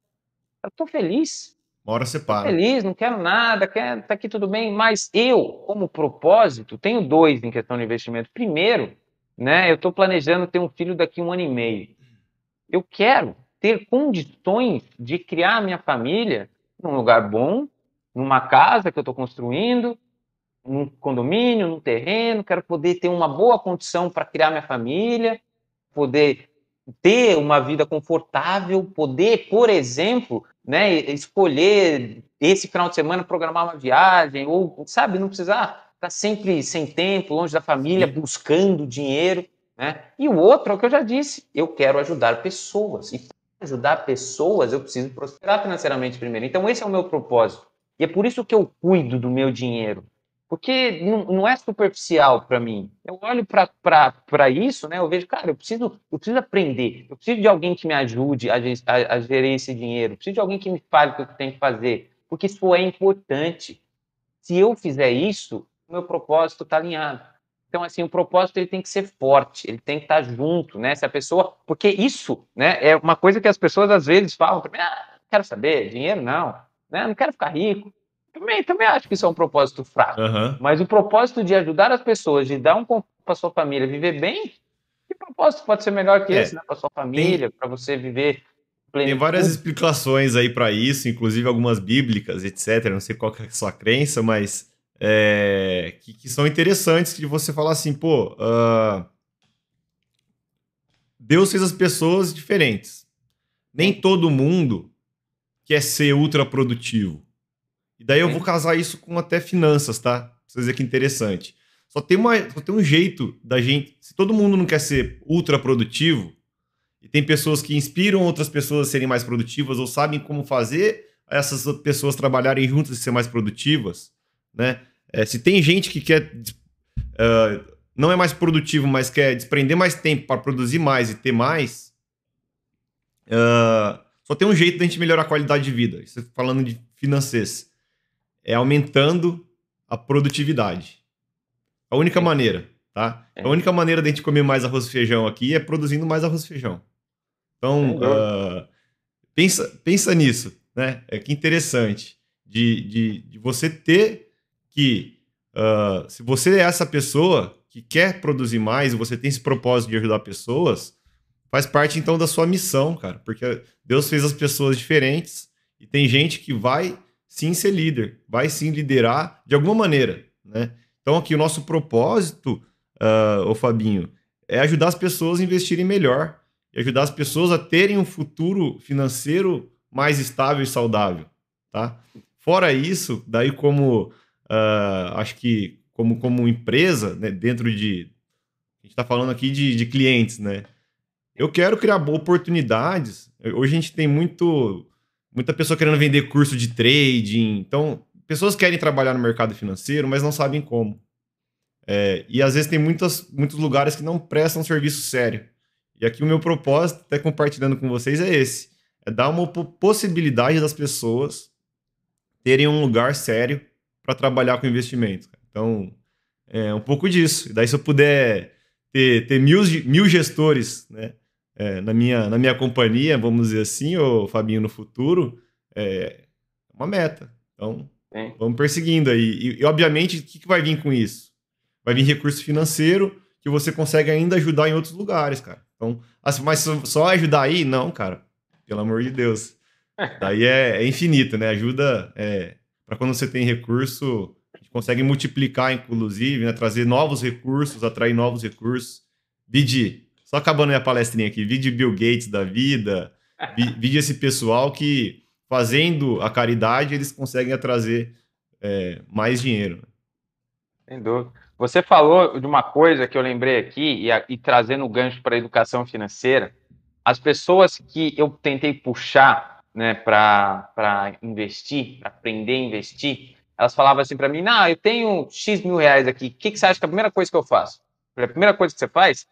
Eu estou feliz. Uma hora você para. Feliz, não quero nada, quero, tá aqui tudo bem, mas eu, como propósito, tenho dois em questão de investimento. Primeiro, né? Eu estou planejando ter um filho daqui a um ano e meio. Eu quero ter condições de criar minha família num lugar bom, numa casa que eu estou construindo, num condomínio, num terreno. Quero poder ter uma boa condição para criar minha família, poder ter uma vida confortável, poder, por exemplo, né, escolher esse final de semana programar uma viagem ou, sabe, não precisar está sempre sem tempo, longe da família, buscando dinheiro. Né? E o outro é o que eu já disse: eu quero ajudar pessoas. E para ajudar pessoas, eu preciso prosperar financeiramente primeiro. Então, esse é o meu propósito. E é por isso que eu cuido do meu dinheiro. Porque não, não é superficial para mim. Eu olho para isso, né? Eu vejo, cara, eu preciso, eu preciso aprender. Eu preciso de alguém que me ajude a, a, a gerir esse dinheiro. Eu preciso de alguém que me fale o que eu tenho que fazer. Porque isso é importante. Se eu fizer isso, meu propósito está alinhado. Então, assim, o propósito ele tem que ser forte, ele tem que estar tá junto, né? Se a pessoa. Porque isso né, é uma coisa que as pessoas às vezes falam para mim: ah, não quero saber, dinheiro não, né? não quero ficar rico. Também, também acho que isso é um propósito fraco. Uhum. Mas o propósito de ajudar as pessoas, de dar um conforto para sua família, viver bem, que propósito pode ser melhor que é, esse, né? Para sua família, para você viver Tem várias explicações aí para isso, inclusive algumas bíblicas, etc. Não sei qual é a sua crença, mas é, que, que, são interessantes de você falar assim, pô, uh, Deus fez as pessoas diferentes. Nem todo mundo quer ser ultra produtivo. E daí eu vou casar isso com até finanças, tá? Pra vocês verem que interessante. Só tem, uma, só tem um jeito da gente. Se todo mundo não quer ser ultra produtivo, e tem pessoas que inspiram outras pessoas a serem mais produtivas ou sabem como fazer essas pessoas trabalharem juntas e ser mais produtivas, né? É, se tem gente que quer. Uh, não é mais produtivo, mas quer desprender mais tempo para produzir mais e ter mais, uh, só tem um jeito da gente melhorar a qualidade de vida. Isso falando de financeiros. É aumentando a produtividade. A única maneira, tá? A única maneira de a gente comer mais arroz e feijão aqui é produzindo mais arroz e feijão. Então, uh, pensa, pensa nisso, né? É que interessante de, de, de você ter que uh, se você é essa pessoa que quer produzir mais e você tem esse propósito de ajudar pessoas, faz parte então da sua missão, cara, porque Deus fez as pessoas diferentes e tem gente que vai sim ser líder, vai sim liderar de alguma maneira, né? Então aqui o nosso propósito, uh, ô Fabinho, é ajudar as pessoas a investirem melhor e ajudar as pessoas a terem um futuro financeiro mais estável e saudável, tá? Fora isso, daí como uh, acho que como, como empresa, né, dentro de. A gente está falando aqui de, de clientes, né? Eu quero criar oportunidades. Hoje a gente tem muito, muita pessoa querendo vender curso de trading. Então, pessoas querem trabalhar no mercado financeiro, mas não sabem como. É, e às vezes tem muitas, muitos lugares que não prestam serviço sério. E aqui o meu propósito, até compartilhando com vocês, é esse: é dar uma possibilidade das pessoas terem um lugar sério para trabalhar com investimentos. Então, é um pouco disso. Daí, se eu puder ter, ter mil, mil gestores né, é, na, minha, na minha companhia, vamos dizer assim, ou Fabinho, no futuro, é uma meta. Então, vamos perseguindo aí. E, e obviamente, o que, que vai vir com isso? Vai vir recurso financeiro que você consegue ainda ajudar em outros lugares, cara. Então, assim, mas só ajudar aí? Não, cara. Pelo amor de Deus. Daí é, é infinito, né? Ajuda é, para quando você tem recurso, a gente consegue multiplicar, inclusive, né? trazer novos recursos, atrair novos recursos. Vide, só acabando minha palestrinha aqui, vide Bill Gates da vida, vide esse pessoal que, fazendo a caridade, eles conseguem trazer é, mais dinheiro. Sem dúvida. Você falou de uma coisa que eu lembrei aqui, e, e trazendo o gancho para a educação financeira, as pessoas que eu tentei puxar né, para investir, para aprender a investir, elas falavam assim para mim: Não, eu tenho X mil reais aqui, o que, que você acha que é a primeira coisa que eu faço? A primeira coisa que você faz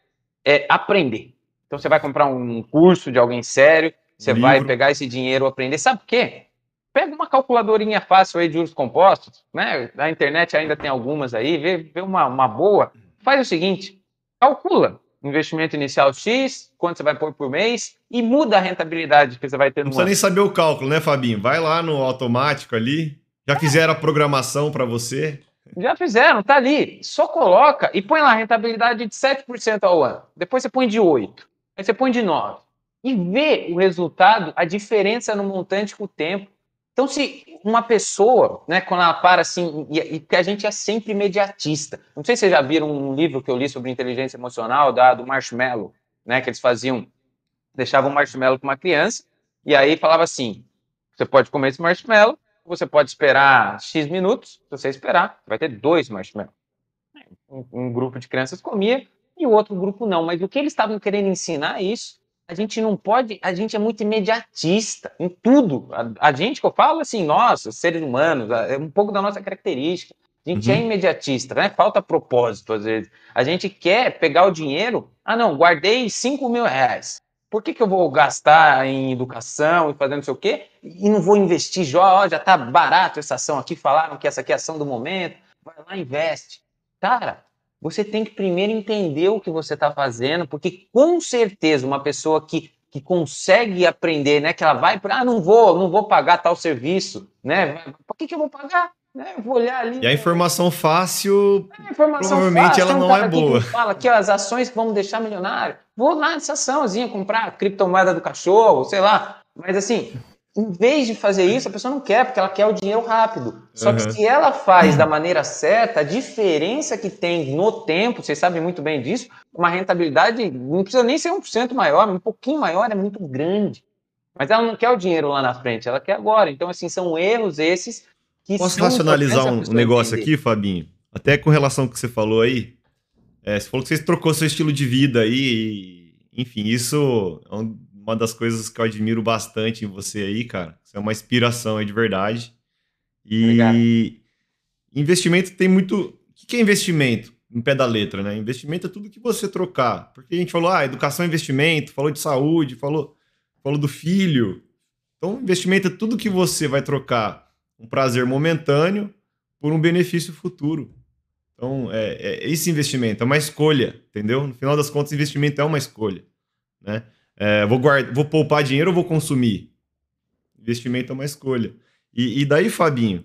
é aprender. Então você vai comprar um curso de alguém sério, você Livro. vai pegar esse dinheiro aprender. Sabe por quê? Pega uma calculadorinha fácil aí de juros compostos, né? Na internet ainda tem algumas aí, vê, vê uma, uma boa. Faz o seguinte: calcula investimento inicial X, quanto você vai pôr por mês e muda a rentabilidade que você vai ter no Não precisa nem saber o cálculo, né, Fabinho? Vai lá no automático ali. Já é. fizeram a programação para você? Já fizeram, tá ali. Só coloca e põe lá a rentabilidade de 7% ao ano. Depois você põe de 8. Aí você põe de 9. E vê o resultado, a diferença no montante com o tempo. Então, se uma pessoa, né, quando ela para assim, e, que a gente é sempre imediatista. Não sei se vocês já viram um livro que eu li sobre inteligência emocional, da, do Marshmallow, né, que eles faziam, deixavam um marshmallow com uma criança, e aí falava assim: você pode comer esse marshmallow, você pode esperar X minutos, se você esperar, vai ter dois marshmallows. Um, um grupo de crianças comia e o outro grupo não, mas o que eles estavam querendo ensinar é isso a gente não pode, a gente é muito imediatista em tudo. A, a gente que eu falo assim, nós, seres humanos, é um pouco da nossa característica. A gente é uhum. é imediatista, né? Falta propósito às vezes. A gente quer pegar o dinheiro. Ah, não, guardei 5 mil reais. Por que, que eu vou gastar em educação e fazendo não sei o quê e não vou investir? Já, já tá barato essa ação aqui, falaram que essa aqui é a ação do momento. Vai lá, investe. Cara, você tem que primeiro entender o que você está fazendo, porque com certeza uma pessoa que, que consegue aprender, né, que ela vai para, ah, não vou, não vou pagar tal serviço, né? Por que, que eu vou pagar? Né? Eu vou olhar ali. E a informação fácil, a informação provavelmente fácil, ela não é boa. fala que as ações que vão deixar milionário. Vou lá nessa açãozinha comprar criptomoeda do cachorro, sei lá. Mas assim, em vez de fazer isso, a pessoa não quer, porque ela quer o dinheiro rápido. Só uhum. que se ela faz da maneira certa, a diferença que tem no tempo, vocês sabem muito bem disso, uma rentabilidade não precisa nem ser 1% maior, um pouquinho maior é muito grande. Mas ela não quer o dinheiro lá na frente, ela quer agora. Então, assim, são erros esses que Posso racionalizar um negócio entender. aqui, Fabinho? Até com relação ao que você falou aí. É, você falou que você trocou seu estilo de vida aí, e, enfim, isso é um uma das coisas que eu admiro bastante em você aí, cara. Você é uma inspiração aí de verdade. E Obrigado. investimento tem muito. O que é investimento? No pé da letra, né? Investimento é tudo que você trocar. Porque a gente falou, ah, educação é investimento, falou de saúde, falou, falou do filho. Então, investimento é tudo que você vai trocar um prazer momentâneo por um benefício futuro. Então, é, é esse investimento é uma escolha, entendeu? No final das contas, investimento é uma escolha, né? É, vou, guardar, vou poupar dinheiro ou vou consumir? Investimento é uma escolha. E, e daí, Fabinho,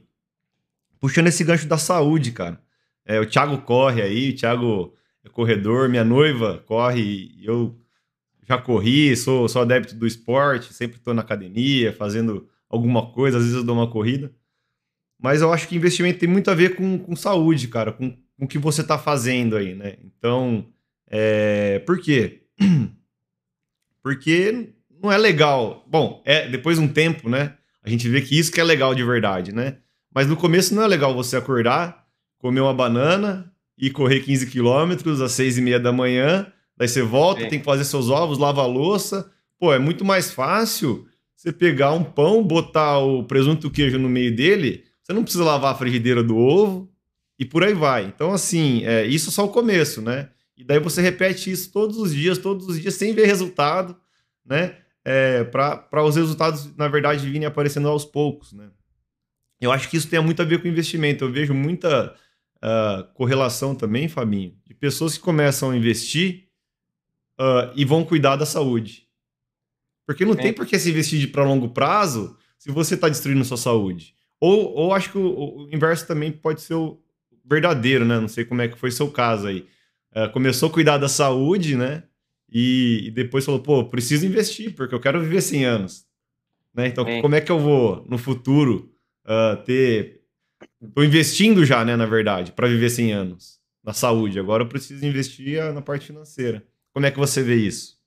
puxando esse gancho da saúde, cara. É, o Thiago corre aí, o Thiago é corredor, minha noiva corre, eu já corri, sou, sou adepto do esporte, sempre estou na academia, fazendo alguma coisa, às vezes eu dou uma corrida. Mas eu acho que investimento tem muito a ver com, com saúde, cara, com, com o que você está fazendo aí, né? Então, é, por quê? Porque não é legal. Bom, é depois de um tempo, né? A gente vê que isso que é legal de verdade, né? Mas no começo não é legal você acordar, comer uma banana e correr 15 quilômetros às 6 e meia da manhã, daí você volta, Sim. tem que fazer seus ovos, lava a louça. Pô, é muito mais fácil você pegar um pão, botar o presunto e o queijo no meio dele, você não precisa lavar a frigideira do ovo e por aí vai. Então, assim, é, isso é só o começo, né? E daí você repete isso todos os dias, todos os dias, sem ver resultado, né? É, para os resultados, na verdade, virem aparecendo aos poucos, né? Eu acho que isso tem muito a ver com investimento. Eu vejo muita uh, correlação também, Fabinho, de pessoas que começam a investir uh, e vão cuidar da saúde. Porque não é. tem por que se investir para longo prazo se você está destruindo sua saúde. Ou, ou acho que o, o, inverso também pode ser o verdadeiro, né? Não sei como é que foi seu caso aí. Uh, começou a cuidar da saúde, né? E, e, depois falou, pô, preciso investir, porque eu quero viver 100 anos. Né? Então, é. como é que eu vou, no futuro, uh, ter Estou investindo já, né, na verdade, para viver 100 anos na saúde. Agora eu preciso investir na parte financeira. Como é que você vê isso?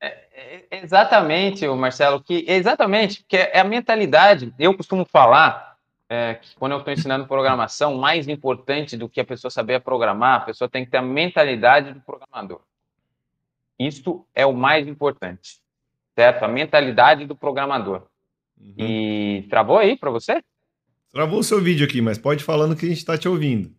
É, é, exatamente, Marcelo, que exatamente, porque é a mentalidade. Eu costumo falar é, que quando eu estou ensinando programação, mais importante do que a pessoa saber programar, a pessoa tem que ter a mentalidade do programador. Isso é o mais importante, certo? A mentalidade do programador. Uhum. E travou aí para você? Travou o seu vídeo aqui, mas pode falando que a gente está te ouvindo.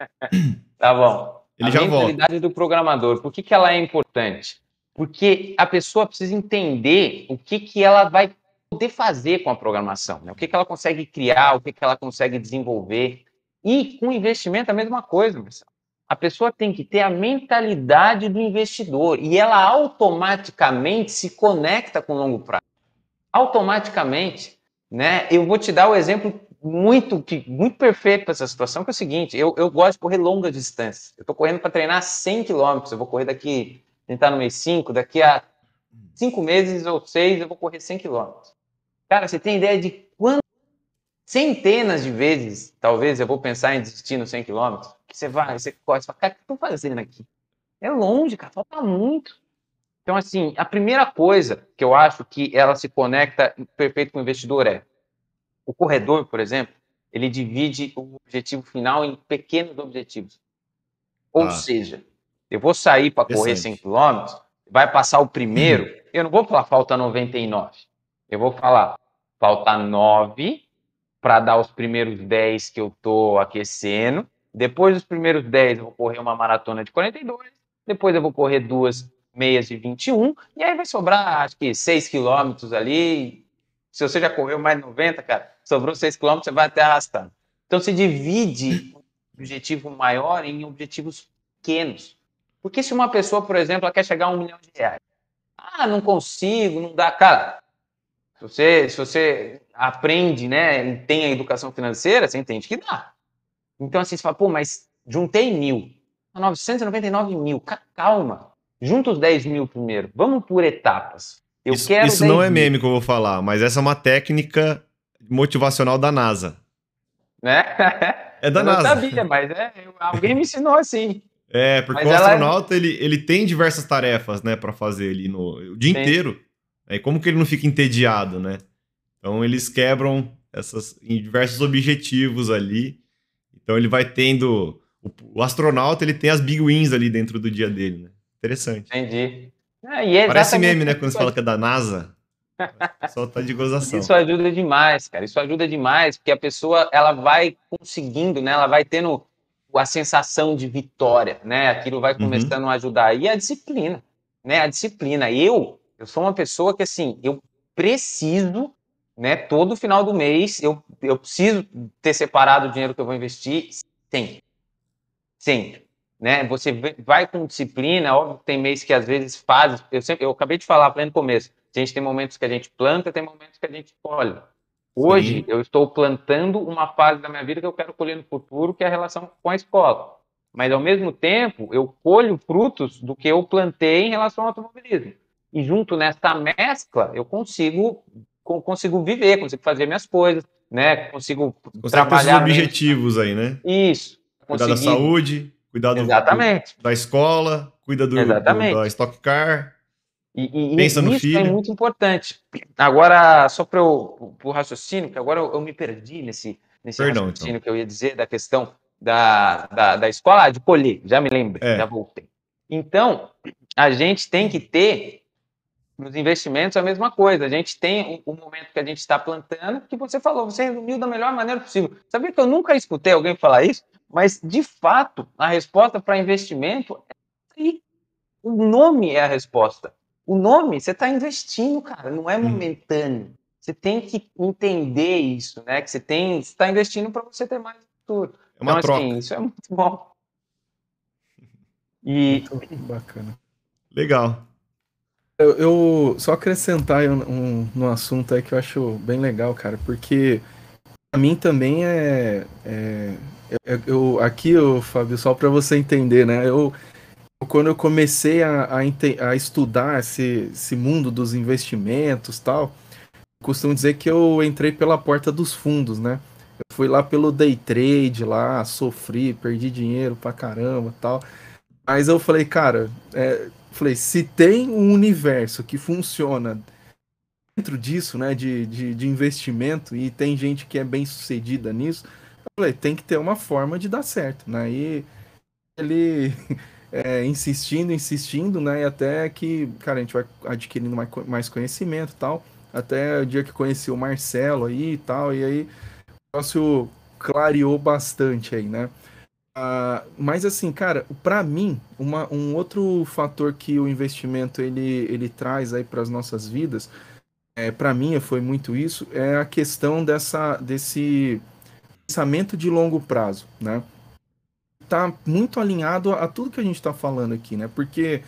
tá bom. Ele a já mentalidade volta. do programador, por que, que ela é importante? Porque a pessoa precisa entender o que, que ela vai poder fazer com a programação, né? o que, que ela consegue criar, o que, que ela consegue desenvolver. E com investimento é a mesma coisa, pessoal. A pessoa tem que ter a mentalidade do investidor e ela automaticamente se conecta com o longo prazo. Automaticamente. Né? Eu vou te dar o exemplo muito, muito perfeito para essa situação, que é o seguinte: eu, eu gosto de correr longas distâncias. Eu estou correndo para treinar 100 quilômetros. Eu vou correr daqui, tentar no mês 5, daqui a 5 meses ou 6, eu vou correr 100 quilômetros. Cara, você tem ideia de quantas centenas de vezes, talvez, eu vou pensar em desistir nos 100 quilômetros? Que você vai, você corre, você fala, cara, o que eu estou fazendo aqui? É longe, cara, falta muito. Então, assim, a primeira coisa que eu acho que ela se conecta perfeito com o investidor é o corredor, por exemplo, ele divide o objetivo final em pequenos objetivos. Ou ah. seja, eu vou sair para correr 100 km, vai passar o primeiro, uhum. eu não vou falar falta 99. Eu vou falar falta 9 para dar os primeiros 10 que eu estou aquecendo. Depois dos primeiros 10, eu vou correr uma maratona de 42. Depois eu vou correr duas meias de 21. E aí vai sobrar, acho que 6 quilômetros ali. Se você já correu mais de 90, cara, sobrou 6 km, você vai até arrastando. Então, se divide o objetivo maior em objetivos pequenos. Porque se uma pessoa, por exemplo, quer chegar a um milhão de reais, ah, não consigo, não dá. Cara, se você, se você aprende, né, tem a educação financeira, você entende que dá. Então, assim, você fala, pô, mas juntei mil, 999 mil, calma, junta os 10 mil primeiro, vamos por etapas. Eu isso, quero isso não é meme que eu vou falar, mas essa é uma técnica motivacional da NASA. Né? É da eu NASA. Eu sabia, mas é, alguém me ensinou assim. É, porque mas o astronauta, ela... ele, ele tem diversas tarefas, né, para fazer ali no o dia Sim. inteiro. É como que ele não fica entediado, né? Então eles quebram essas em diversos objetivos ali. Então ele vai tendo o, o, astronauta, ele tem as big wins ali dentro do dia dele, né? Interessante. Entendi. É, Parece meme, né, quando você fala que é da NASA. Só tá de gozação. Isso ajuda demais, cara. Isso ajuda demais, porque a pessoa ela vai conseguindo, né? Ela vai tendo a sensação de vitória, né? Aquilo vai uhum. começando uhum. a ajudar. E a disciplina, né? A disciplina. Eu, eu sou uma pessoa que, assim, eu preciso, né? Todo final do mês, eu, eu preciso ter separado o dinheiro que eu vou investir sempre. Sempre. Né? Você vai com disciplina, óbvio que tem mês que às vezes faz, eu sempre, eu acabei de falar para no começo, a gente tem momentos que a gente planta, tem momentos que a gente colhe. Hoje, Sim. eu estou plantando uma fase da minha vida que eu quero colher no futuro, que é a relação com a escola. Mas, ao mesmo tempo, eu colho frutos do que eu plantei em relação ao automobilismo. E junto nesta mescla, eu consigo, consigo viver, consigo fazer minhas coisas, né? Consigo Você trabalhar... Objetivos aí, né? Isso. Cuidar da saúde, cuidar do, do, da escola, cuida do, do, da Stock Car. E, e Pensa no isso é filho. é muito importante. Agora, só para o raciocínio, que agora eu, eu, me perdi nesse, nesse Perdão, raciocínio então. que eu ia dizer da questão da, da, da escola, ah, de colher, já me lembro, é. já voltei. Então, a gente tem que ter nos investimentos a mesma coisa. A gente tem o, o momento que a gente está plantando, que você falou, você resumiu da melhor maneira possível. Sabia que eu nunca escutei alguém falar isso? Mas, de fato, a resposta para investimento é o nome é a resposta. O nome, você está investindo, cara, não é momentâneo. Você tem que entender isso, né? Que você tem, está investindo para você ter mais futuro. É uma então, troca. Assim, isso é muito bom. E muito bacana. Legal. Eu, eu só acrescentar um, um, no assunto aí que eu acho bem legal, cara, porque para mim também é, é, eu aqui, o Fábio, só para você entender, né? Eu quando eu comecei a, a, a estudar esse, esse mundo dos investimentos tal, costumo dizer que eu entrei pela porta dos fundos, né? Eu fui lá pelo day trade lá, sofri, perdi dinheiro pra caramba tal. Mas eu falei, cara, é, falei, se tem um universo que funciona dentro disso, né, de, de, de investimento, e tem gente que é bem sucedida nisso, falei, tem que ter uma forma de dar certo, né? E ele é, insistindo, insistindo, né? E até que, cara, a gente vai adquirindo mais, mais conhecimento tal. Até o dia que conheci o Marcelo aí e tal, e aí o negócio clareou bastante aí, né? Uh, mas assim, cara, para mim, uma, um outro fator que o investimento ele, ele traz aí para as nossas vidas, é, para mim foi muito isso, é a questão dessa, desse pensamento de longo prazo, né? tá muito alinhado a, tudo que a gente está falando aqui, né? Porque,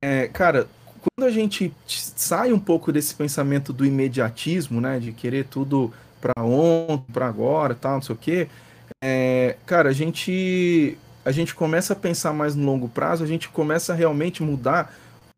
é, cara, quando a gente sai um pouco desse pensamento do imediatismo, né? De querer tudo para ontem, para agora, tal, não sei o quê. É, cara, a gente a gente começa a pensar mais no longo prazo, a gente começa a realmente mudar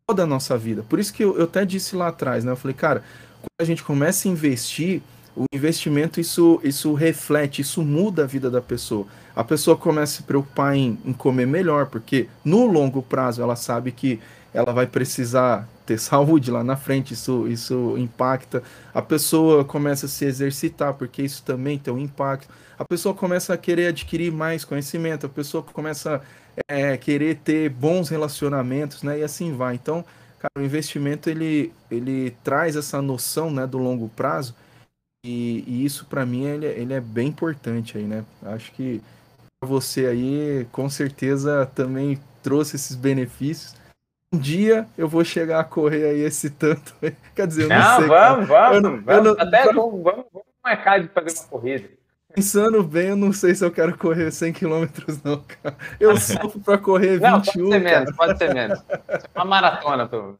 toda a nossa vida. Por isso que eu, eu até disse lá atrás, né? Eu falei, cara, quando a gente começa a investir, o investimento isso, isso reflete, isso muda a vida da pessoa. A pessoa começa a se preocupar em, em comer melhor, porque no longo prazo ela sabe que ela vai precisar ter saúde lá na frente, isso, isso impacta. A pessoa começa a se exercitar, porque isso também tem um impacto. A pessoa começa a querer adquirir mais conhecimento, a pessoa começa a é, querer ter bons relacionamentos, né? E assim vai. Então, cara, o investimento ele, ele traz essa noção né, do longo prazo e, e isso para mim ele, ele é bem importante aí, né? Acho que você aí com certeza também trouxe esses benefícios. Um dia eu vou chegar a correr aí esse tanto. Quer dizer, eu não, não sei. Vamos, vamos, eu não, vamos. Eu não, Até vamos, vamos, vamos marcar de fazer uma corrida. Pensando bem, eu não sei se eu quero correr 100 km, não, cara. Eu sofro para correr 21. Não, pode ser menos, pode ser menos. É uma maratona, tô.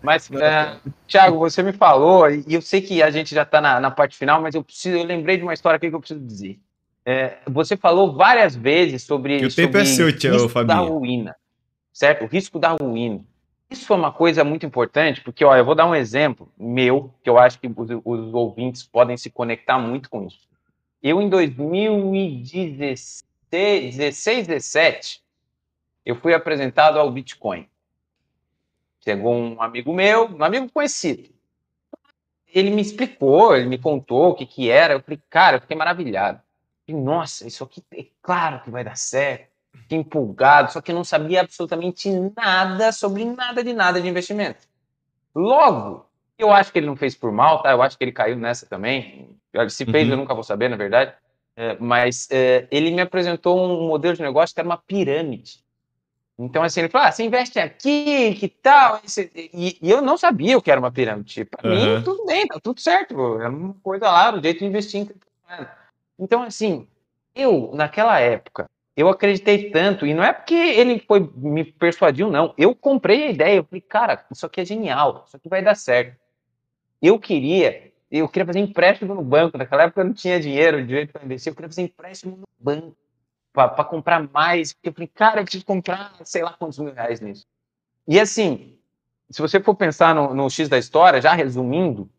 Mas, é, Thiago, você me falou, e eu sei que a gente já está na, na, parte final, mas eu preciso, eu lembrei de uma história aqui que eu preciso dizer. É, você falou várias vezes sobre, o tempo sobre é seu, Thiago, risco da ruína, certo? O risco da ruína. Isso foi uma coisa muito importante, porque ó, eu vou dar um exemplo meu, que eu acho que os, os ouvintes podem se conectar muito com isso. Eu, em 2016, 16, 17, eu fui apresentado ao Bitcoin. Chegou um amigo meu, um amigo conhecido. Ele me explicou, ele me contou o que, que era. Eu falei, cara, eu fiquei maravilhado. Nossa, isso aqui é claro que vai dar certo. Fiquei empolgado, só que não sabia absolutamente nada sobre nada de nada de investimento. Logo, eu acho que ele não fez por mal, tá? Eu acho que ele caiu nessa também. Se fez, uhum. eu nunca vou saber, na verdade. É, mas é, ele me apresentou um modelo de negócio que era uma pirâmide. Então, assim, ele falou: ah, você investe aqui, que tal? E, e eu não sabia o que era uma pirâmide. Para uhum. mim, tudo bem, tá tudo certo. É uma coisa lá, o jeito de investir em Então, assim, eu, naquela época, eu acreditei tanto, e não é porque ele foi me persuadiu, não. Eu comprei a ideia, eu falei, cara, isso aqui é genial, isso aqui vai dar certo. Eu queria, eu queria fazer empréstimo no banco. Naquela época eu não tinha dinheiro direito para investir, eu queria fazer empréstimo no banco para comprar mais. Porque eu falei, cara, eu preciso comprar sei lá quantos mil reais nisso. E assim, se você for pensar no, no X da história, já resumindo,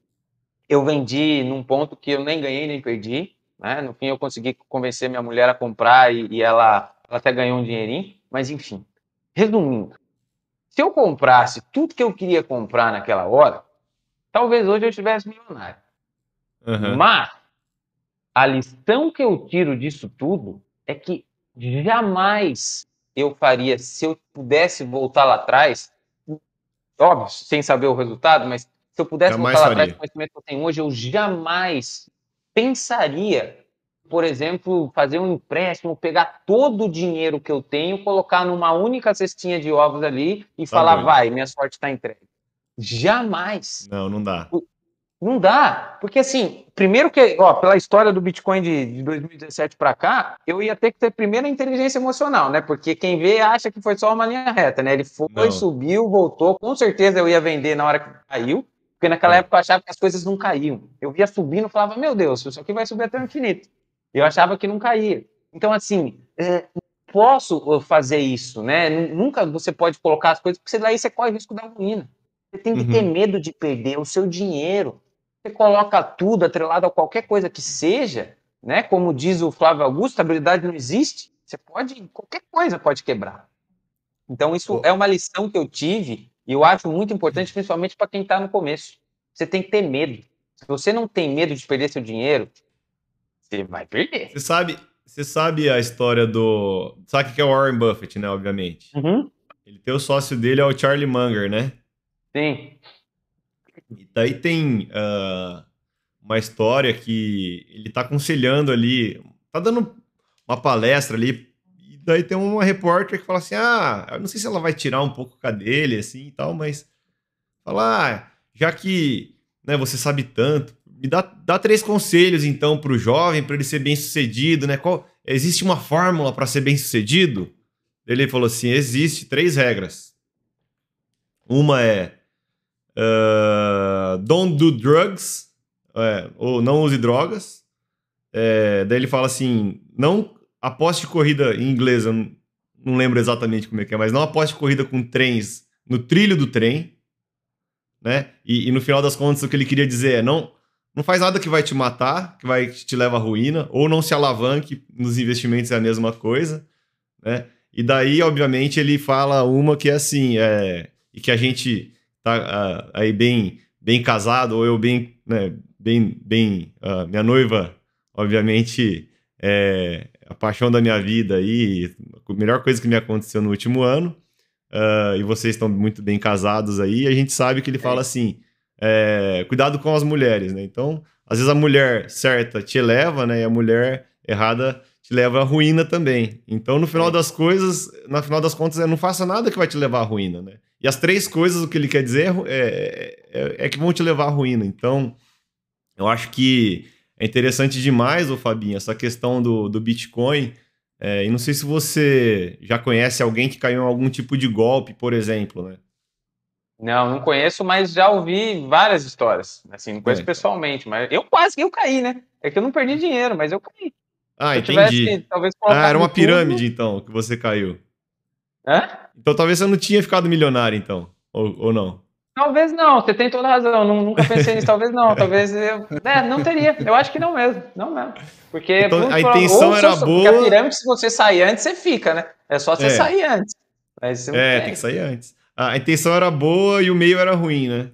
eu vendi num ponto que eu nem ganhei nem perdi. Né? No fim, eu consegui convencer minha mulher a comprar e, e ela, ela até ganhou um dinheirinho. Mas enfim, resumindo, Se eu comprasse tudo que eu queria comprar naquela hora, talvez hoje eu estivesse milionário. Uhum. Mas a lição que eu tiro disso tudo é que jamais eu faria, se eu pudesse voltar lá atrás, óbvio, sem saber o resultado, mas se eu pudesse jamais voltar lá atrás com o conhecimento que eu tenho hoje, eu jamais pensaria, por exemplo, fazer um empréstimo, pegar todo o dinheiro que eu tenho, colocar numa única cestinha de ovos ali e tá falar, vai, minha sorte está entregue. Jamais. Não, não dá. Não dá, porque assim, primeiro que, ó, pela história do Bitcoin de, de 2017 para cá, eu ia ter que ter primeiro a inteligência emocional, né? Porque quem vê acha que foi só uma linha reta, né? Ele foi, não. subiu, voltou, com certeza eu ia vender na hora que caiu, porque naquela é. época eu achava que as coisas não caíam. Eu via subindo e falava, meu Deus, isso aqui vai subir até o infinito. Eu achava que não caía. Então, assim, é, posso uh, fazer isso, né? Nunca você pode colocar as coisas, porque daí você corre o risco da ruína. Você tem que uhum. ter medo de perder o seu dinheiro você coloca tudo atrelado a qualquer coisa que seja, né? Como diz o Flávio Augusto, a habilidade não existe. Você pode, qualquer coisa pode quebrar. Então, isso é uma lição que eu tive e eu acho muito importante, principalmente para quem está no começo. Você tem que ter medo. Se você não tem medo de perder seu dinheiro, você vai perder. Você sabe, você sabe a história do. Sabe o que é o Warren Buffett, né? Obviamente. Uhum. Ele tem o sócio dele, é o Charlie Munger, né? Sim. E daí tem uh, uma história que ele tá aconselhando ali, tá dando uma palestra ali, daí tem uma repórter que fala assim: ah, eu não sei se ela vai tirar um pouco a dele, assim e tal, mas fala, ah, já que né, você sabe tanto, me dá, dá três conselhos então para o jovem, para ele ser bem sucedido, né? Qual, existe uma fórmula para ser bem sucedido? Ele falou assim: existe três regras. Uma é Uh, don't do drugs, é, ou não use drogas. É, daí ele fala assim: não aposte corrida em inglês, eu não, lembro exatamente como é que é, mas não aposte corrida com trens no trilho do trem, né? E, e, no final das contas, o que ele queria dizer é: não, não faz nada que vai te matar, que vai que te leva à ruína, ou não se alavanque nos investimentos é a mesma coisa, né? E daí, obviamente, ele fala uma que é assim, é, e que a gente tá uh, aí bem, bem casado, ou eu bem, né, bem, bem, uh, minha noiva, obviamente, é a paixão da minha vida aí, a melhor coisa que me aconteceu no último ano, uh, e vocês estão muito bem casados aí, a gente sabe que ele fala assim, é, cuidado com as mulheres, né? Então, às vezes a mulher certa te eleva, né, e a mulher errada te leva à ruína também. Então, no final das coisas, no final das contas, é, não faça nada que vai te levar à ruína, né? E as três coisas, o que ele quer dizer é, é, é, é que vão te levar à ruína. Então, eu acho que é interessante demais, o Fabinho, essa questão do, do Bitcoin. É, e não sei se você já conhece alguém que caiu em algum tipo de golpe, por exemplo, né? Não, não conheço, mas já ouvi várias histórias. Assim, não conheço é. pessoalmente, mas eu quase que eu caí, né? É que eu não perdi dinheiro, mas eu caí. Ah, Se entendi. Tivesse, talvez, ah, era uma pirâmide, tudo... então, que você caiu. Hã? Então talvez você não tinha ficado milionário, então. Ou, ou não? Talvez não, você tem toda a razão. Nunca pensei nisso, talvez não. Talvez eu. É, não teria. Eu acho que não mesmo. Não mesmo. Porque então, a intenção era boa. Porque a pirâmide, se você sair antes, você fica, né? É só você é. sair antes. é, tem que sair antes. A intenção era boa e o meio era ruim, né?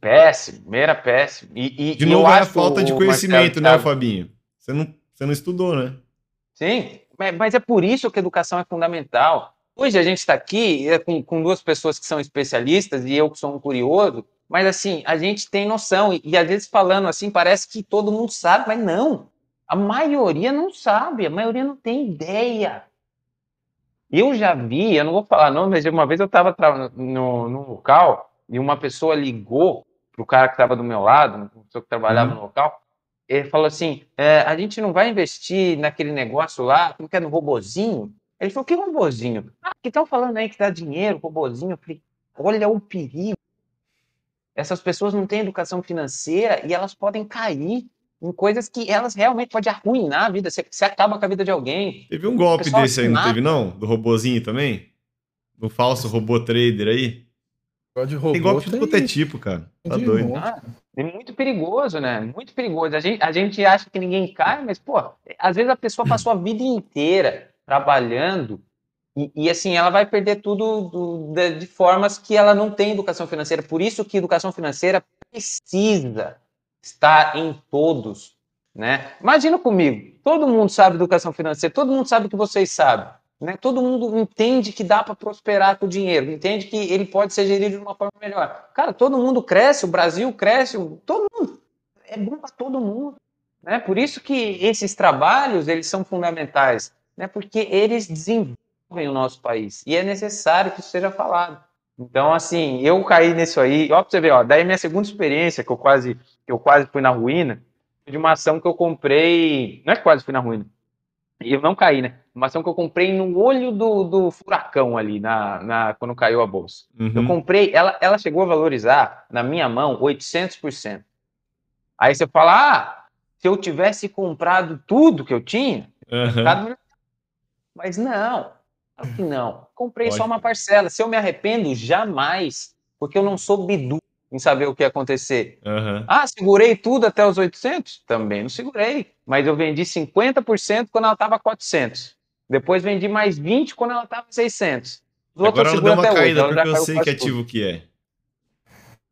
Péssimo, meio era péssimo. E, e, de novo, é a falta de conhecimento, né, Fabinho? Você não, você não estudou, né? Sim, mas é por isso que a educação é fundamental. Hoje a gente está aqui é, com, com, duas pessoas que são especialistas e eu que sou um curioso, mas assim, a gente tem noção, e, e às vezes falando assim, parece que todo mundo sabe, mas não. A maioria não sabe, a maioria não tem ideia. Eu já vi, eu não vou falar não, mas uma vez eu estava no, no local e uma pessoa ligou para o cara que estava do meu lado, uma pessoa que trabalhava uhum. no local, ele falou assim: é, a gente não vai investir naquele negócio lá, como que é no robozinho? Ele falou, que robozinho? Ah, que estão falando aí que dá dinheiro, robozinho. Eu falei, olha o perigo. Essas pessoas não têm educação financeira e elas podem cair em coisas que elas realmente podem arruinar a vida. Você, você acaba com a vida de alguém. Teve um golpe desse aí, não teve não? Do robozinho também? Do falso robô trader aí? De robô, tem golpe de todo tipo, cara. Tá doido. Ah, é muito perigoso, né? Muito perigoso. A gente, a gente acha que ninguém cai, mas, pô, às vezes a pessoa passou a vida inteira trabalhando E, e, assim, ela vai perder tudo do, de, de, formas que ela não tem educação financeira. Por isso que educação financeira precisa estar em todos, né? Imagina comigo, todo mundo sabe educação financeira, todo mundo sabe o que vocês sabem, né? Todo mundo entende que dá para prosperar com o dinheiro, entende que ele pode ser gerido de uma forma melhor. Cara, todo mundo cresce, o Brasil cresce, todo mundo. É bom para todo mundo. Né? Por isso que esses trabalhos eles são fundamentais, né? porque eles desenvolvem o nosso país e é necessário que isso seja falado. Então, assim, eu caí nisso aí, ó, pra você ver, ó, daí minha segunda experiência, que eu quase, que eu quase fui na ruína, de uma ação que eu comprei, não é que quase fui na ruína, e eu não caí, né? Uma ação que eu comprei no olho do, do furacão ali, na, na, quando caiu a bolsa. Uhum. Eu comprei, ela, ela chegou a valorizar, na minha mão, 800%. Aí você fala, ah, se eu tivesse comprado tudo que eu tinha, uhum. Mas não, claro que não. Comprei Pode. só uma parcela. Se eu me arrependo, jamais, porque eu não sou bidu em saber o que ia acontecer. Uhum. Ah, segurei tudo até os 800? Também não segurei, mas eu vendi 50% quando ela estava 400. Depois vendi mais 20 quando ela estava 600. Agora ela deu uma caída, hoje, porque eu sei que ativo tudo. que é.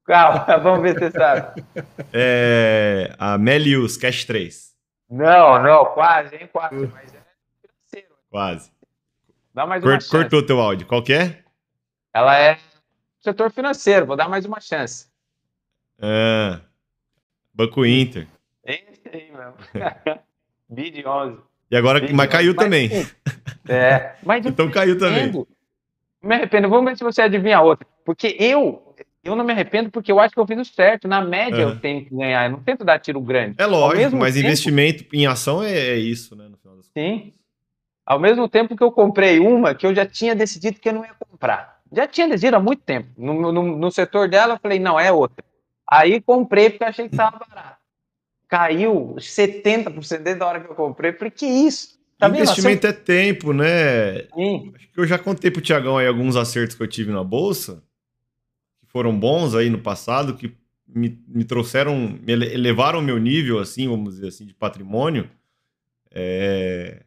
Calma, vamos ver se você sabe. É, a Melius Cash 3. Não, não, quase, hein? Quase, mas é. Quase. Dá mais uma chance. Cortou teu áudio. Qual que é? Ela é setor financeiro, vou dar mais uma chance. Ah, Banco Inter. Esse aí mesmo. Bid 11. E agora, Bid mas caiu também. É, mas então caiu também. Me arrependo. Vamos ver se você adivinha outra. Porque eu eu não me arrependo porque eu acho que eu fiz o certo. Na média, uhum. eu tenho que ganhar. Eu não tento dar tiro grande. É lógico, mas tempo, investimento em ação é, é isso, né? Sim. Ao mesmo tempo que eu comprei uma que eu já tinha decidido que eu não ia comprar. Já tinha decidido há muito tempo. No, no, no setor dela, eu falei, não, é outra. Aí comprei porque achei que estava barato. Caiu 70% desde a hora que eu comprei. Falei, que isso? Tá Investimento vendo? é tempo, né? Sim. Acho que eu já contei pro Tiagão aí alguns acertos que eu tive na bolsa foram bons aí no passado, que me, me trouxeram, me elevaram o meu nível, assim, vamos dizer assim, de patrimônio. É...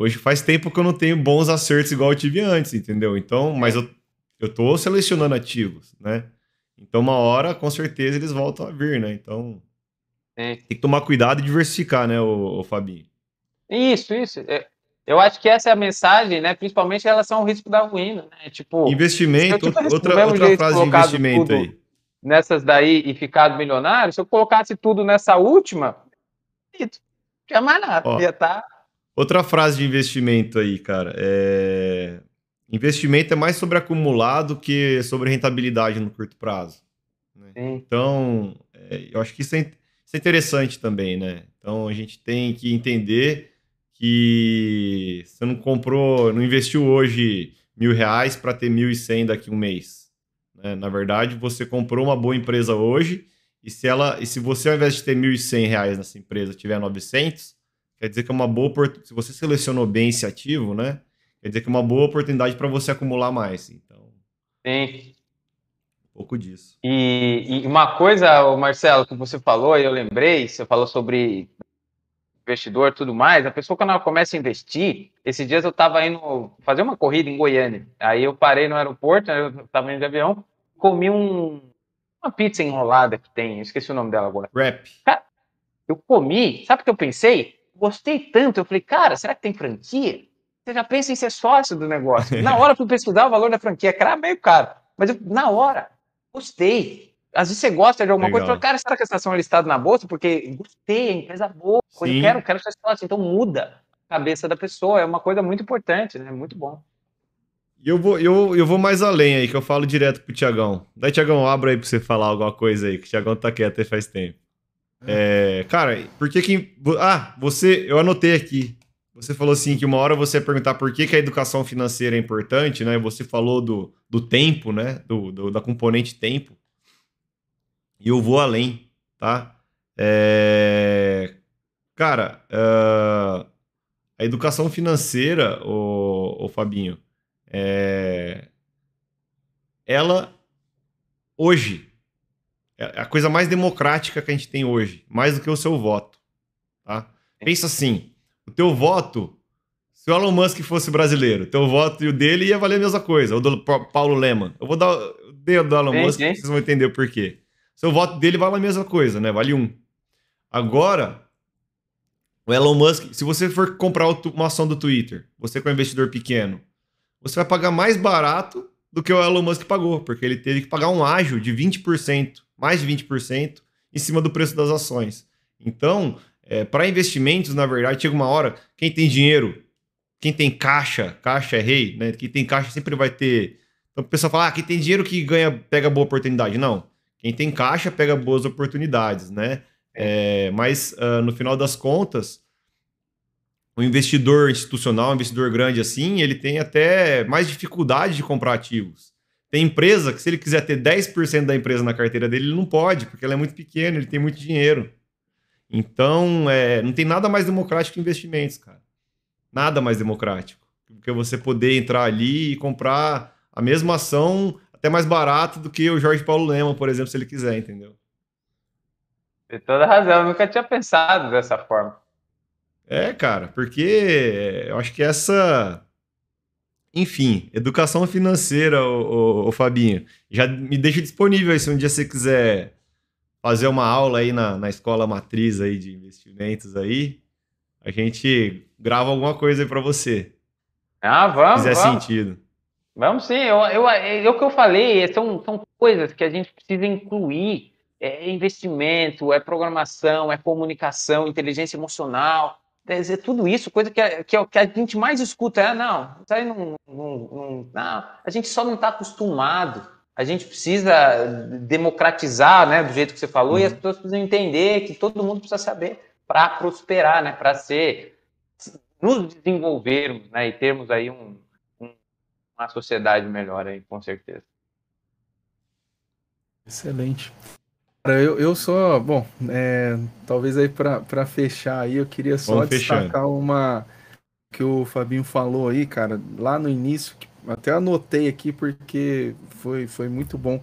Hoje faz tempo que eu não tenho bons acertos igual eu tive antes, entendeu? Então, mas eu, eu tô selecionando ativos, né? Então, uma hora, com certeza, eles voltam a vir, né? Então, tem que tomar cuidado e diversificar, né, o, o Fabinho? Isso, isso. É, eu acho que essa é a mensagem, né? Principalmente em relação ao risco da ruína, né? Tipo, investimento, outra, outra frase de investimento aí. Nessas daí e ficado milionário, se eu colocasse tudo nessa última, não tinha mais nada. Ó, ia tá... Outra frase de investimento aí, cara. É... Investimento é mais sobre acumulado que sobre rentabilidade no curto prazo. Né? Então, é, eu acho que isso é, isso é interessante também, né? Então, a gente tem que entender que você não comprou, não investiu hoje mil reais para ter mil e cem daqui a um mês. Né? Na verdade, você comprou uma boa empresa hoje e se ela, e se você ao invés de ter mil e cem reais nessa empresa tiver 900, quer dizer que é uma boa se você selecionou bem esse ativo, né? Quer dizer que é uma boa oportunidade para você acumular mais. Então, sim. Um pouco disso. E, e uma coisa, Marcelo, que você falou, eu lembrei, você falou sobre investidor tudo mais, a pessoa quando ela começa a investir, esses dias eu estava indo fazer uma corrida em Goiânia, aí eu parei no aeroporto, eu estava indo de avião, comi um, uma pizza enrolada que tem, esqueci o nome dela agora. Wrap. Eu comi, sabe o que eu pensei? Gostei tanto, eu falei, cara, será que tem franquia? Você já pensa em ser sócio do negócio. Na hora fui pesquisar o valor da franquia, que era meio caro, mas eu, na hora, gostei às vezes você gosta de alguma Legal. coisa, fala, cara, será que essa ação é listada na bolsa? Porque gostei, a empresa boa, eu quero, quero ser sócio. Então muda a cabeça da pessoa, é uma coisa muito importante, né? Muito bom. E eu vou, eu, eu vou mais além aí, que eu falo direto pro Tiagão. Daí, Tiagão, abra aí pra você falar alguma coisa aí, que o Tiagão tá quieto aí faz tempo. É, cara, por que que... Ah, você... Eu anotei aqui. Você falou assim que uma hora você ia perguntar por que, que a educação financeira é importante, né? Você falou do, do tempo, né? Do, do da componente tempo. E eu vou além, tá? É... Cara, uh... a educação financeira, o, o Fabinho, é... ela hoje é a coisa mais democrática que a gente tem hoje, mais do que o seu voto, tá? Pensa assim, o teu voto, Se o Elon Musk fosse brasileiro, teu voto e o dele ia valer a mesma coisa. O do Paulo Lema. Eu vou dar o dedo do Elon sim, Musk, sim. vocês vão entender o porquê. Seu voto dele vale a mesma coisa, né? Vale um. Agora, o Elon Musk, se você for comprar uma ação do Twitter, você que é um investidor pequeno, você vai pagar mais barato do que o Elon Musk pagou, porque ele teve que pagar um ágio de 20%, mais de 20%, em cima do preço das ações. Então, é, para investimentos, na verdade, chega uma hora, quem tem dinheiro, quem tem caixa, caixa é rei, né? Quem tem caixa sempre vai ter. Então o pessoal fala, ah, quem tem dinheiro que ganha, pega boa oportunidade. Não. Quem tem caixa pega boas oportunidades, né? É, mas uh, no final das contas, o investidor institucional, um investidor grande assim, ele tem até mais dificuldade de comprar ativos. Tem empresa que, se ele quiser ter 10% da empresa na carteira dele, ele não pode, porque ela é muito pequena, ele tem muito dinheiro. Então, é, não tem nada mais democrático que investimentos, cara. Nada mais democrático. Porque você poder entrar ali e comprar a mesma ação até mais barato do que o Jorge Paulo Lema, por exemplo, se ele quiser, entendeu? Tem toda razão, eu nunca tinha pensado dessa forma. É, cara, porque eu acho que essa. Enfim, educação financeira, o, o, o Fabinho, já me deixa disponível aí se um dia você quiser fazer uma aula aí na, na escola matriz aí de investimentos aí, a gente grava alguma coisa aí para você. Ah, vamos. Se fizer vamos. sentido. Vamos sim, eu, eu, é o que eu falei, são, são coisas que a gente precisa incluir. É investimento, é programação, é comunicação, inteligência emocional. Quer dizer, tudo isso, coisa que, a, que, a, que a gente mais escuta é, não, isso aí não, não, não, não a gente só não está acostumado. A gente precisa democratizar, né, do jeito que você falou, uhum. e as uhum. pessoas precisam entender que todo mundo precisa saber para prosperar, né, para ser, nos desenvolvermos, né, e termos aí um, um, uma sociedade melhor aí, com certeza. Excelente. Eu, eu só, bom, é, talvez aí para fechar aí, eu queria só Vamos destacar fechando. uma que o Fabinho falou aí, cara, lá no início, até anotei aqui porque foi, foi muito bom.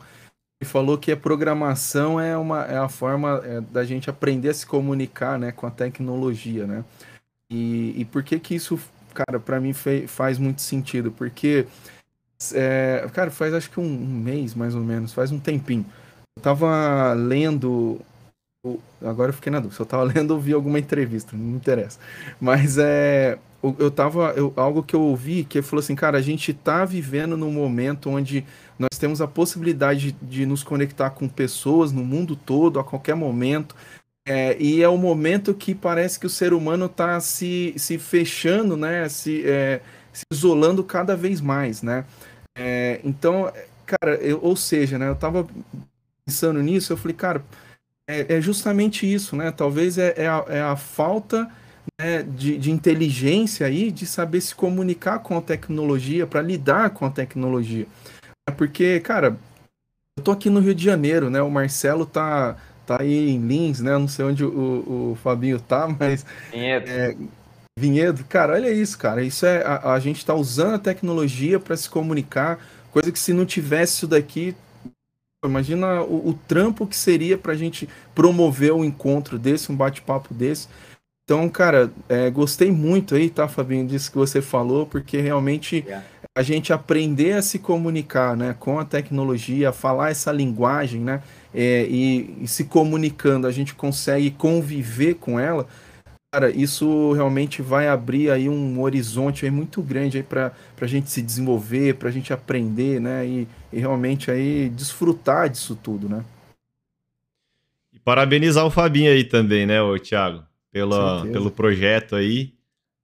Ele falou que a programação é uma é a forma é, da gente aprender a se comunicar, né, com a tecnologia, né? E, e por que que isso, cara, para mim fez, faz muito sentido? Porque, é, cara, faz acho que um, um mês mais ou menos, faz um tempinho eu tava lendo. Agora eu fiquei na dúvida. Se eu tava lendo ou vi alguma entrevista, não me interessa. Mas é. Eu tava. Eu, algo que eu ouvi que falou assim, cara, a gente tá vivendo num momento onde nós temos a possibilidade de, nos conectar com pessoas no mundo todo, a qualquer momento. É, e é o momento que parece que o ser humano está se, se fechando, né? Se, é, se isolando cada vez mais, né? É, então, cara, eu, ou seja, né? Eu estava pensando nisso, eu falei, cara, é, é justamente isso, né? Talvez é, é, a, é a, falta né, de, de, inteligência aí de saber se comunicar com a tecnologia, para lidar com a tecnologia. É porque, cara, eu tô aqui no Rio de Janeiro, né? O Marcelo tá, tá aí em Lins, né? Não sei onde o, o Fabinho tá, mas. Vinhedo. É, Vinhedo, cara, olha isso, cara. Isso é. A, a gente tá usando a tecnologia para se comunicar, coisa que se não tivesse isso daqui, Imagina o, o trampo que seria para a gente promover um encontro desse, um bate-papo desse. Então, cara, é, gostei muito aí, tá, Fabinho, disso que você falou, porque realmente a gente aprender a se comunicar, né, com a tecnologia, falar essa linguagem, né, é, e, e se comunicando, a gente consegue conviver com ela Cara, isso realmente vai abrir aí um horizonte aí muito grande aí para a gente se desenvolver, para a gente aprender, né? E, e, realmente aí desfrutar disso tudo, né? E parabenizar o Fabinho aí também, né, o Thiago, pela, pelo projeto aí.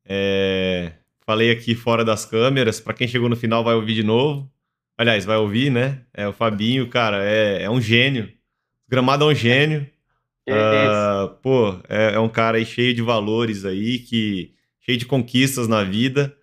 É, falei aqui fora das câmeras, para quem chegou no final vai ouvir de novo. Aliás, vai ouvir, né? É o Fabinho, cara, é, é um gênio. O gramado é um gênio. Uh, pô, é, é, um cara aí cheio de valores aí, que cheio de conquistas na vida.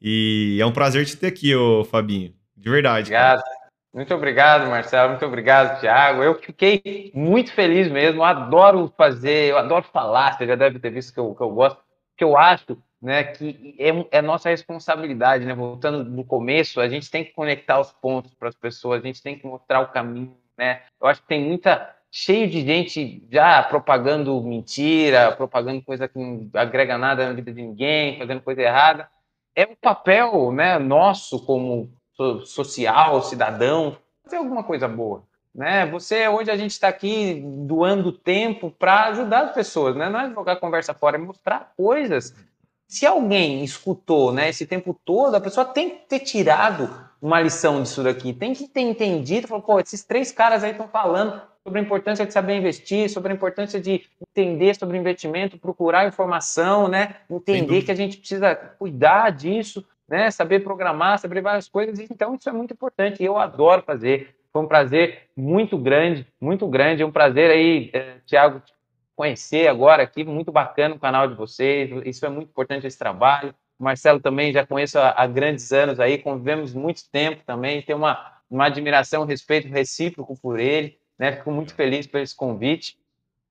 E é um prazer te ter aqui, ô Fabinho. De verdade. Obrigado. Cara. Muito obrigado, Marcelo. Muito obrigado, Thiago. Eu fiquei muito feliz mesmo. Eu adoro fazer, eu adoro falar. Você já deve ter visto que eu, que eu gosto. Que eu acho né, que é, é nossa responsabilidade, né? Voltando do começo, a gente tem que conectar os pontos para as pessoas, a gente tem que mostrar o caminho, né? Eu acho que tem muita cheio de gente já propagando mentira, propagando coisa que não agrega nada na vida de ninguém, fazendo coisa errada. é o papel né, nosso como social, cidadão, fazer alguma coisa boa. Né? Você hoje a gente está aqui doando tempo para ajudar as pessoas, né? Não é jogar conversa fora, é mostrar coisas. Se alguém escutou, né, esse tempo todo, a pessoa tem que ter tirado uma lição disso daqui, tem que ter entendido, falou, pô, esses três caras aí estão falando sobre a importância de saber investir, sobre a importância de entender sobre investimento, procurar informação, né? Entender que a gente precisa cuidar disso, né? Saber programar, saber várias coisas. Então isso é muito importante. Eu adoro fazer. Foi um prazer muito grande, muito grande. É um prazer aí, eh, Tiago, conhecer agora aqui. Muito bacana o canal de vocês. Isso é muito importante esse trabalho. O Marcelo também já conheço há, há grandes anos aí, convivemos muito tempo também. Tem uma, uma admiração, um respeito recíproco por ele. Né? Fico muito feliz por esse convite.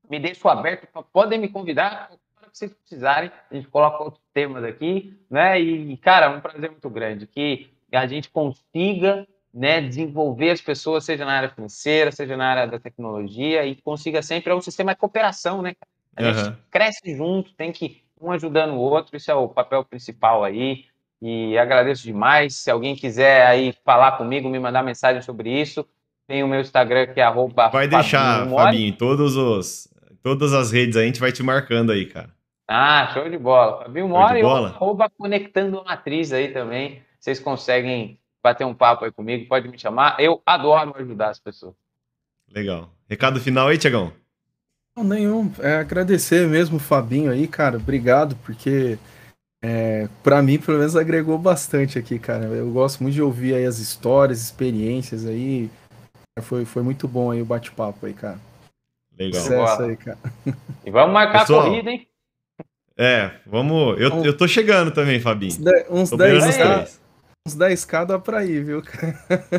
Me deixo aberto, podem me convidar para que vocês precisarem. A gente coloca outros temas aqui, né? E, cara, é um prazer muito grande que a gente consiga né, desenvolver as pessoas, seja na área financeira, seja na área da tecnologia, e consiga sempre, é um sistema de cooperação, né? A uhum. gente cresce junto, tem que um ajudando o outro, isso é o papel principal aí. E agradeço demais. Se alguém quiser aí falar comigo, me mandar mensagem sobre isso, tem o meu Instagram que é arroba Vai deixar, Fabinho, Fabinho todos os, todas as redes aí, a gente vai te marcando aí, cara. Ah, show de bola. Fabinho Mora e arroba Conectando a Matriz aí também. Vocês conseguem bater um papo aí comigo, pode me chamar. Eu adoro ajudar as pessoas. Legal. Recado final aí, Tiagão? Não, nenhum. É agradecer mesmo o Fabinho aí, cara. Obrigado, porque é, para mim, pelo menos, agregou bastante aqui, cara. Eu gosto muito de ouvir aí as histórias, experiências aí. Foi, foi muito bom aí o bate-papo aí, cara. Legal. Sucesso aí, cara. E vamos marcar Pessoal, a corrida, hein? É, vamos. Eu, eu tô chegando também, Fabinho. Uns 10 uns 10k dá pra ir, viu?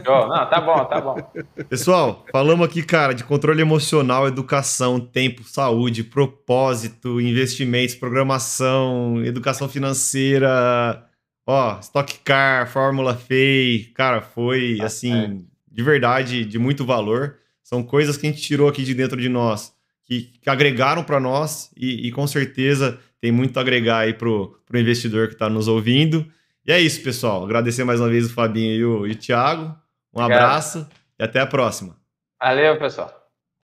Oh, não, tá bom, tá bom. Pessoal, falamos aqui, cara, de controle emocional, educação, tempo, saúde, propósito, investimentos, programação, educação financeira, ó, Stock Car, Fórmula FEI. Cara, foi, tá assim, de verdade, de muito valor. São coisas que a gente tirou aqui de dentro de nós, que, que agregaram para nós e, e, com certeza tem muito a agregar aí pro, pro investidor que está nos ouvindo. E é isso, pessoal. Agradecer mais uma vez o Fabinho e o, e o Thiago. Um Obrigado. abraço e até a próxima. Valeu, pessoal.